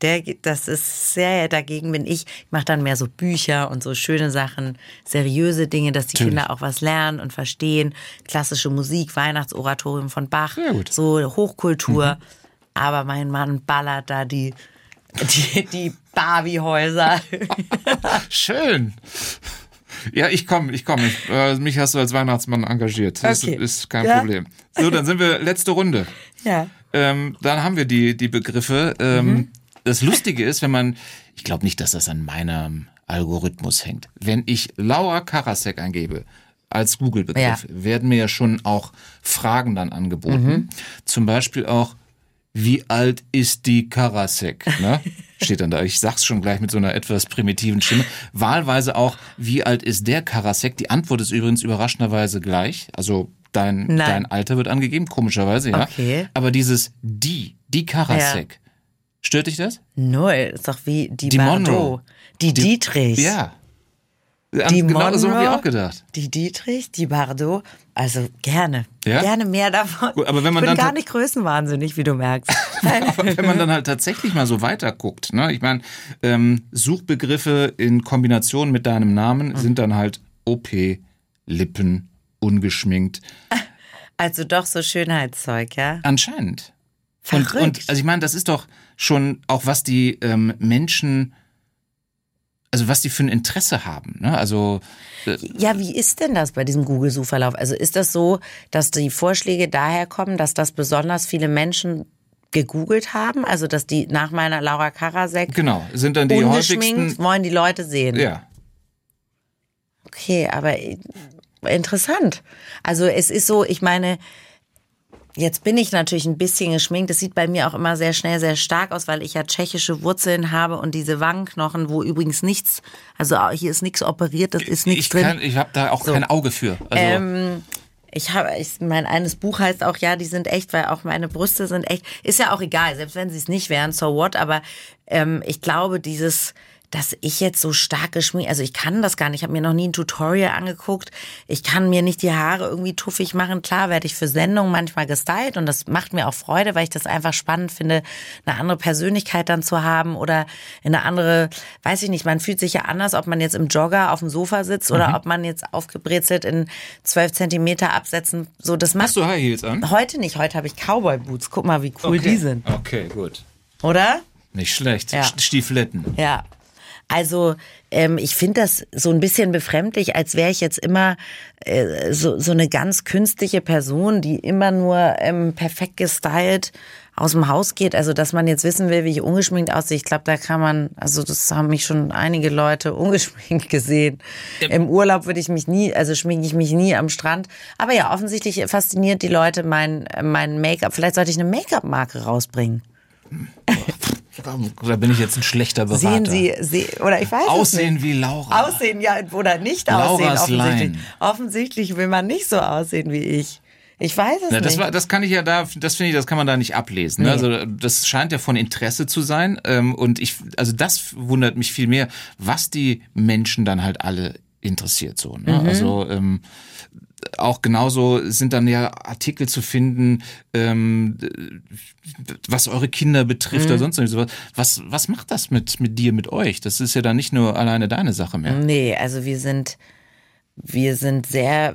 Der, das ist sehr, dagegen bin ich. Ich mache dann mehr so Bücher und so schöne Sachen, seriöse Dinge, dass die Natürlich. Kinder auch was lernen und verstehen. Klassische Musik, Weihnachtsoratorium von Bach, gut. so Hochkultur. Aber mein Mann ballert da die, die, die Barbie-Häuser. (laughs) Schön. Ja, ich komme, ich komme. Äh, mich hast du als Weihnachtsmann engagiert. Das Okay. ist kein Ja. Problem. So, dann sind wir letzte Runde. ja. Ähm, dann haben wir die, die Begriffe. Ähm, Mhm. Das Lustige ist, wenn man, ich glaube nicht, dass das an meinem Algorithmus hängt. Wenn ich Laura Karasek eingebe als Google-Begriff, Ja. werden mir ja schon auch Fragen dann angeboten. Mhm. Zum Beispiel auch, wie alt ist die Karasek? Ne? (laughs) Steht dann da. Ich sag's schon gleich mit so einer etwas primitiven Stimme. Wahlweise auch, wie alt ist der Karasek? Die Antwort ist übrigens überraschenderweise gleich. Also dein, Nein. dein Alter wird angegeben, komischerweise, ja. Okay. Aber dieses die, die Karasek, stört dich das? Null, ist doch wie die, Die. Monroe. Die, Dietrich. Ja. Die genau so habe ich Monroe? auch gedacht. Die Dietrich, die Bardot, also gerne. Ja? Gerne mehr davon. Gut, aber wenn man ich bin dann gar nicht größenwahnsinnig, wie du merkst. (laughs) Aber wenn man dann halt tatsächlich mal so weiter guckt, ne? ich meine, ähm, Suchbegriffe in Kombination mit deinem Namen Mhm. sind dann halt OP, Lippen, ungeschminkt. (laughs) Also doch so Schönheitszeug, ja? Anscheinend. Und, Verrückt. und also ich meine, das ist doch schon auch, was die ähm, Menschen, also was die für ein Interesse haben. Ne? Also Ja, wie ist denn das bei diesem Google-Suchverlauf? Also ist das so, dass die Vorschläge daher kommen, dass das besonders viele Menschen gegoogelt haben? Also dass die nach meiner Laura Karasek genau, sind dann die häufigsten. wollen die Leute sehen? Ja. Okay, aber äh, interessant. Also es ist so, ich meine, jetzt bin ich natürlich ein bisschen geschminkt. Das sieht bei mir auch immer sehr schnell sehr stark aus, weil ich ja tschechische Wurzeln habe und diese Wangenknochen, wo übrigens nichts, also hier ist nichts operiert, das ist nichts Ich, drin. kann, ich habe da auch kein Auge für. Also, Ähm, ich habe, ich, mein eines Buch heißt auch, ja, die sind echt, weil auch meine Brüste sind echt. Ist ja auch egal, selbst wenn sie es nicht wären, so what. Aber ähm, ich glaube, dieses, dass ich jetzt so stark geschminkt, also ich kann das gar nicht. Ich habe mir noch nie ein Tutorial angeguckt. Ich kann mir nicht die Haare irgendwie tuffig machen. Klar werde ich für Sendungen manchmal gestylt und das macht mir auch Freude, weil ich das einfach spannend finde, eine andere Persönlichkeit dann zu haben oder eine andere, weiß ich nicht, man fühlt sich ja anders, ob man jetzt im Jogger auf dem Sofa sitzt oder ob man jetzt aufgebrezelt in 12 Zentimeter Absätzen. So, das macht hast du High Heels an? heute nicht. Heute habe ich Cowboy Boots. Guck mal, wie cool Okay. die sind, Okay, gut. oder? Nicht schlecht. Ja. St- Stiefeletten. Ja. Also ähm, ich finde das so ein bisschen befremdlich, als wäre ich jetzt immer äh, so, so eine ganz künstliche Person, die immer nur ähm, perfekt gestylt aus dem Haus geht. Also dass man jetzt wissen will, wie ich ungeschminkt aussehe. Ich glaube, da kann man, also das haben mich schon einige Leute (laughs) ungeschminkt gesehen. Im Urlaub würde ich mich nie, also schminke ich mich nie am Strand. Aber ja, offensichtlich fasziniert die Leute mein, mein Make-up. Vielleicht sollte ich eine Make-up-Marke rausbringen. (laughs) Da bin ich jetzt ein schlechter Berater. Sehen Sie, Sie oder ich weiß Aussehen es wie Laura. Aussehen, ja, oder nicht Laura's aussehen, offensichtlich. Line. Offensichtlich will man nicht so aussehen wie ich. Ich weiß es Na, das, nicht. war, das kann ich ja da, das finde ich, das kann man da nicht ablesen. Ne? Nee. Also das scheint ja von Interesse zu sein. Ähm, und ich, also das wundert mich viel mehr, was die Menschen dann halt alle interessiert so. Ne? Mhm. Also ähm, auch genauso sind dann ja Artikel zu finden, ähm, was eure Kinder betrifft Mhm. oder sonst sowas. Was, was macht das mit, mit dir, mit euch? Das ist ja dann nicht nur alleine deine Sache mehr. Nee, also wir sind, wir sind sehr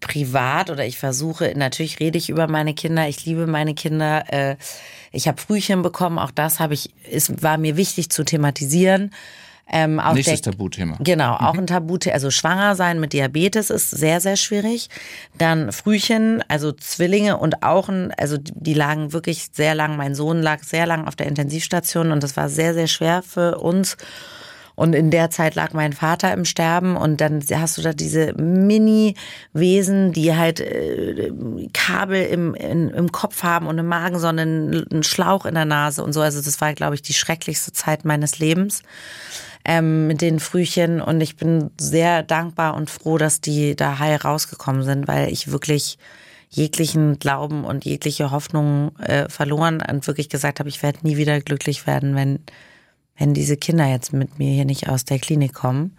privat oder ich versuche, natürlich rede ich über meine Kinder, ich liebe meine Kinder. Äh, ich habe Frühchen bekommen, auch das habe ich, es war mir wichtig zu thematisieren. Ähm, auch Nächstes der- Tabuthema. Genau, auch ein Tabuthema. Also schwanger sein mit Diabetes ist sehr, sehr schwierig. Dann Frühchen, also Zwillinge und auch ein, also die lagen wirklich sehr lang, mein Sohn lag sehr lang auf der Intensivstation und das war sehr, sehr schwer für uns. Und in der Zeit lag mein Vater im Sterben und dann hast du da diese Mini-Wesen, die halt äh, Kabel im, in, im Kopf haben und eine Magensonne, einen, einen Schlauch in der Nase und so. Also das war, glaube ich, die schrecklichste Zeit meines Lebens ähm, mit den Frühchen und ich bin sehr dankbar und froh, dass die da heil rausgekommen sind, weil ich wirklich jeglichen Glauben und jegliche Hoffnung äh, verloren und wirklich gesagt habe, ich werde nie wieder glücklich werden, wenn, wenn diese Kinder jetzt mit mir hier nicht aus der Klinik kommen.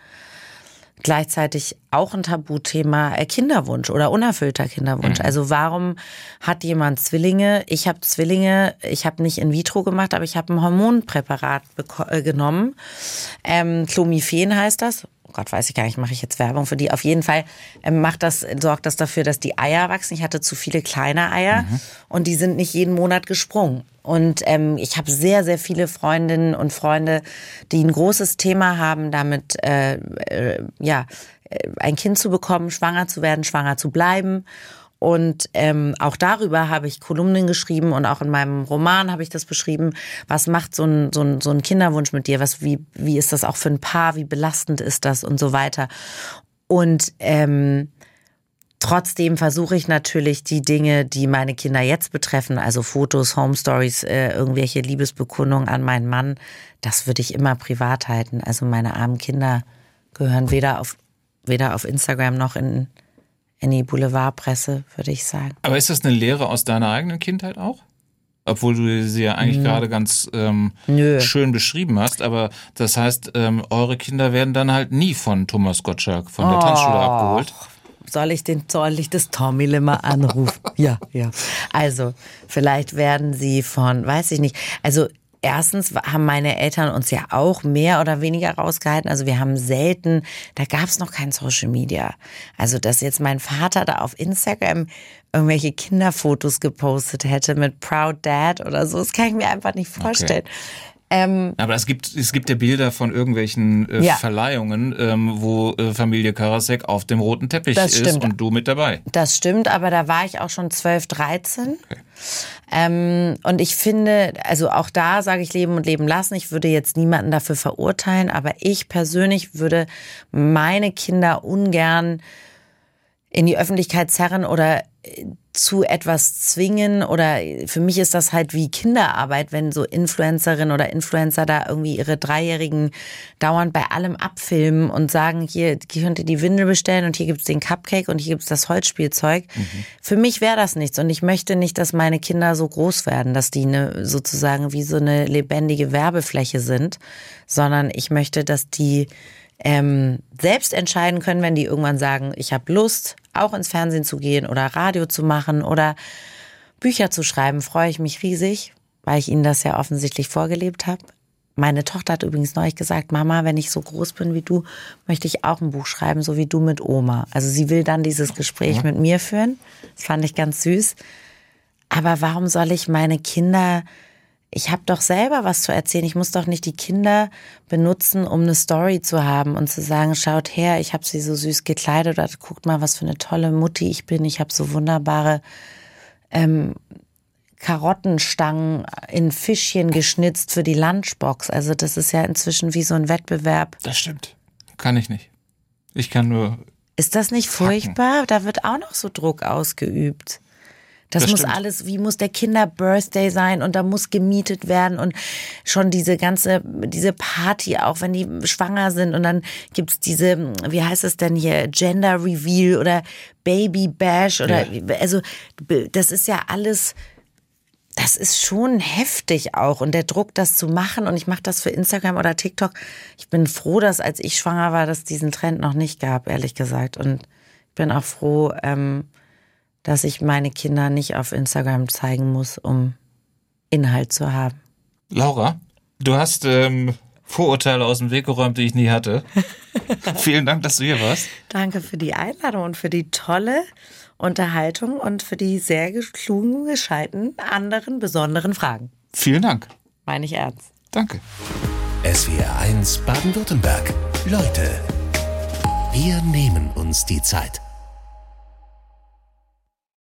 Gleichzeitig auch ein Tabuthema äh, Kinderwunsch oder unerfüllter Kinderwunsch. Also warum hat jemand Zwillinge? Ich habe Zwillinge, ich habe nicht in vitro gemacht, aber ich habe ein Hormonpräparat äh, genommen. Ähm, Clomiphen heißt das. Gott, weiß ich gar nicht, mache ich jetzt Werbung für die. Auf jeden Fall ähm, macht das, sorgt das dafür, dass die Eier wachsen. Ich hatte zu viele kleine Eier und die sind nicht jeden Monat gesprungen. Und ähm, ich habe sehr, sehr viele Freundinnen und Freunde, die ein großes Thema haben, damit äh, äh, ja äh, ein Kind zu bekommen, schwanger zu werden, schwanger zu bleiben. Und ähm, auch darüber habe ich Kolumnen geschrieben und auch in meinem Roman habe ich das beschrieben. Was macht so ein, so ein, so ein Kinderwunsch mit dir? Was, wie, wie ist das auch für ein Paar? Wie belastend ist das und so weiter? Und ähm, Trotzdem versuche ich natürlich die Dinge, die meine Kinder jetzt betreffen, also Fotos, Home Stories, äh, irgendwelche Liebesbekundungen an meinen Mann, das würde ich immer privat halten. Also meine armen Kinder gehören weder auf, weder auf Instagram noch in, in die Boulevardpresse, würde ich sagen. Aber ist das eine Lehre aus deiner eigenen Kindheit auch? Obwohl du sie ja eigentlich gerade ganz ähm, schön beschrieben hast, aber das heißt, ähm, eure Kinder werden dann halt nie von Thomas Gottschalk von der Tanzschule abgeholt. Soll ich den, soll ich das Tommy Limmer anrufen? (laughs) ja, ja. Also, vielleicht werden sie von, weiß ich nicht. Also, erstens haben meine Eltern uns ja auch mehr oder weniger rausgehalten. Also, wir haben selten, da gab es noch kein Social Media. Also, dass jetzt mein Vater da auf Instagram irgendwelche Kinderfotos gepostet hätte mit Proud Dad oder so, das kann ich mir einfach nicht vorstellen. Ähm, Aber es gibt, es gibt ja Bilder von irgendwelchen äh, Ja. Verleihungen, ähm, wo äh, Familie Karasek auf dem roten Teppich Das ist stimmt. und du mit dabei. Das stimmt, aber da war ich auch schon 12, 13. Ähm, und ich finde, also auch da sage ich Leben und Leben lassen. Ich würde jetzt niemanden dafür verurteilen, aber ich persönlich würde meine Kinder ungern in die Öffentlichkeit zerren oder äh, zu etwas zwingen oder für mich ist das halt wie Kinderarbeit, wenn so Influencerinnen oder Influencer da irgendwie ihre Dreijährigen dauernd bei allem abfilmen und sagen, hier könnt ihr die Windel bestellen und hier gibt's den Cupcake und hier gibt's das Holzspielzeug. Für mich wäre das nichts und ich möchte nicht, dass meine Kinder so groß werden, dass die eine, sozusagen wie so eine lebendige Werbefläche sind, sondern ich möchte, dass die ähm, selbst entscheiden können, wenn die irgendwann sagen, ich habe Lust, auch ins Fernsehen zu gehen oder Radio zu machen oder Bücher zu schreiben, freue ich mich riesig, weil ich ihnen das ja offensichtlich vorgelebt habe. Meine Tochter hat übrigens neulich gesagt, Mama, wenn ich so groß bin wie du, möchte ich auch ein Buch schreiben, so wie du mit Oma. Also sie will dann dieses Gespräch mit mir führen. Das fand ich ganz süß. Aber warum soll ich meine Kinder ich habe doch selber was zu erzählen. Ich muss doch nicht die Kinder benutzen, um eine Story zu haben und zu sagen, schaut her, ich habe sie so süß gekleidet oder guckt mal, was für eine tolle Mutti ich bin. Ich habe so wunderbare ähm, Karottenstangen in Fischchen geschnitzt für die Lunchbox. Also das ist ja inzwischen wie so ein Wettbewerb. Das stimmt. Kann ich nicht. Ich kann nur Ist das nicht furchtbar? Da wird auch noch so Druck ausgeübt. Das, das muss stimmt. alles, wie muss der Kinderbirthday sein und da muss gemietet werden und schon diese ganze, diese Party, auch wenn die schwanger sind und dann gibt's diese, wie heißt es denn hier, Gender Reveal oder Baby Bash oder, ja. also das ist ja alles, das ist schon heftig auch und der Druck, das zu machen und ich mache das für Instagram oder TikTok. Ich bin froh, dass als ich schwanger war, dass diesen Trend noch nicht gab, ehrlich gesagt und ich bin auch froh, ähm, dass ich meine Kinder nicht auf Instagram zeigen muss, um Inhalt zu haben. Laura, du hast ähm, Vorurteile aus dem Weg geräumt, die ich nie hatte. (laughs) Vielen Dank, dass du hier warst. Danke für die Einladung und für die tolle Unterhaltung und für die sehr klugen, gescheiten, anderen, besonderen Fragen. Vielen Dank. Meine ich ernst. Danke. SWR 1 Baden-Württemberg. Leute, wir nehmen uns die Zeit.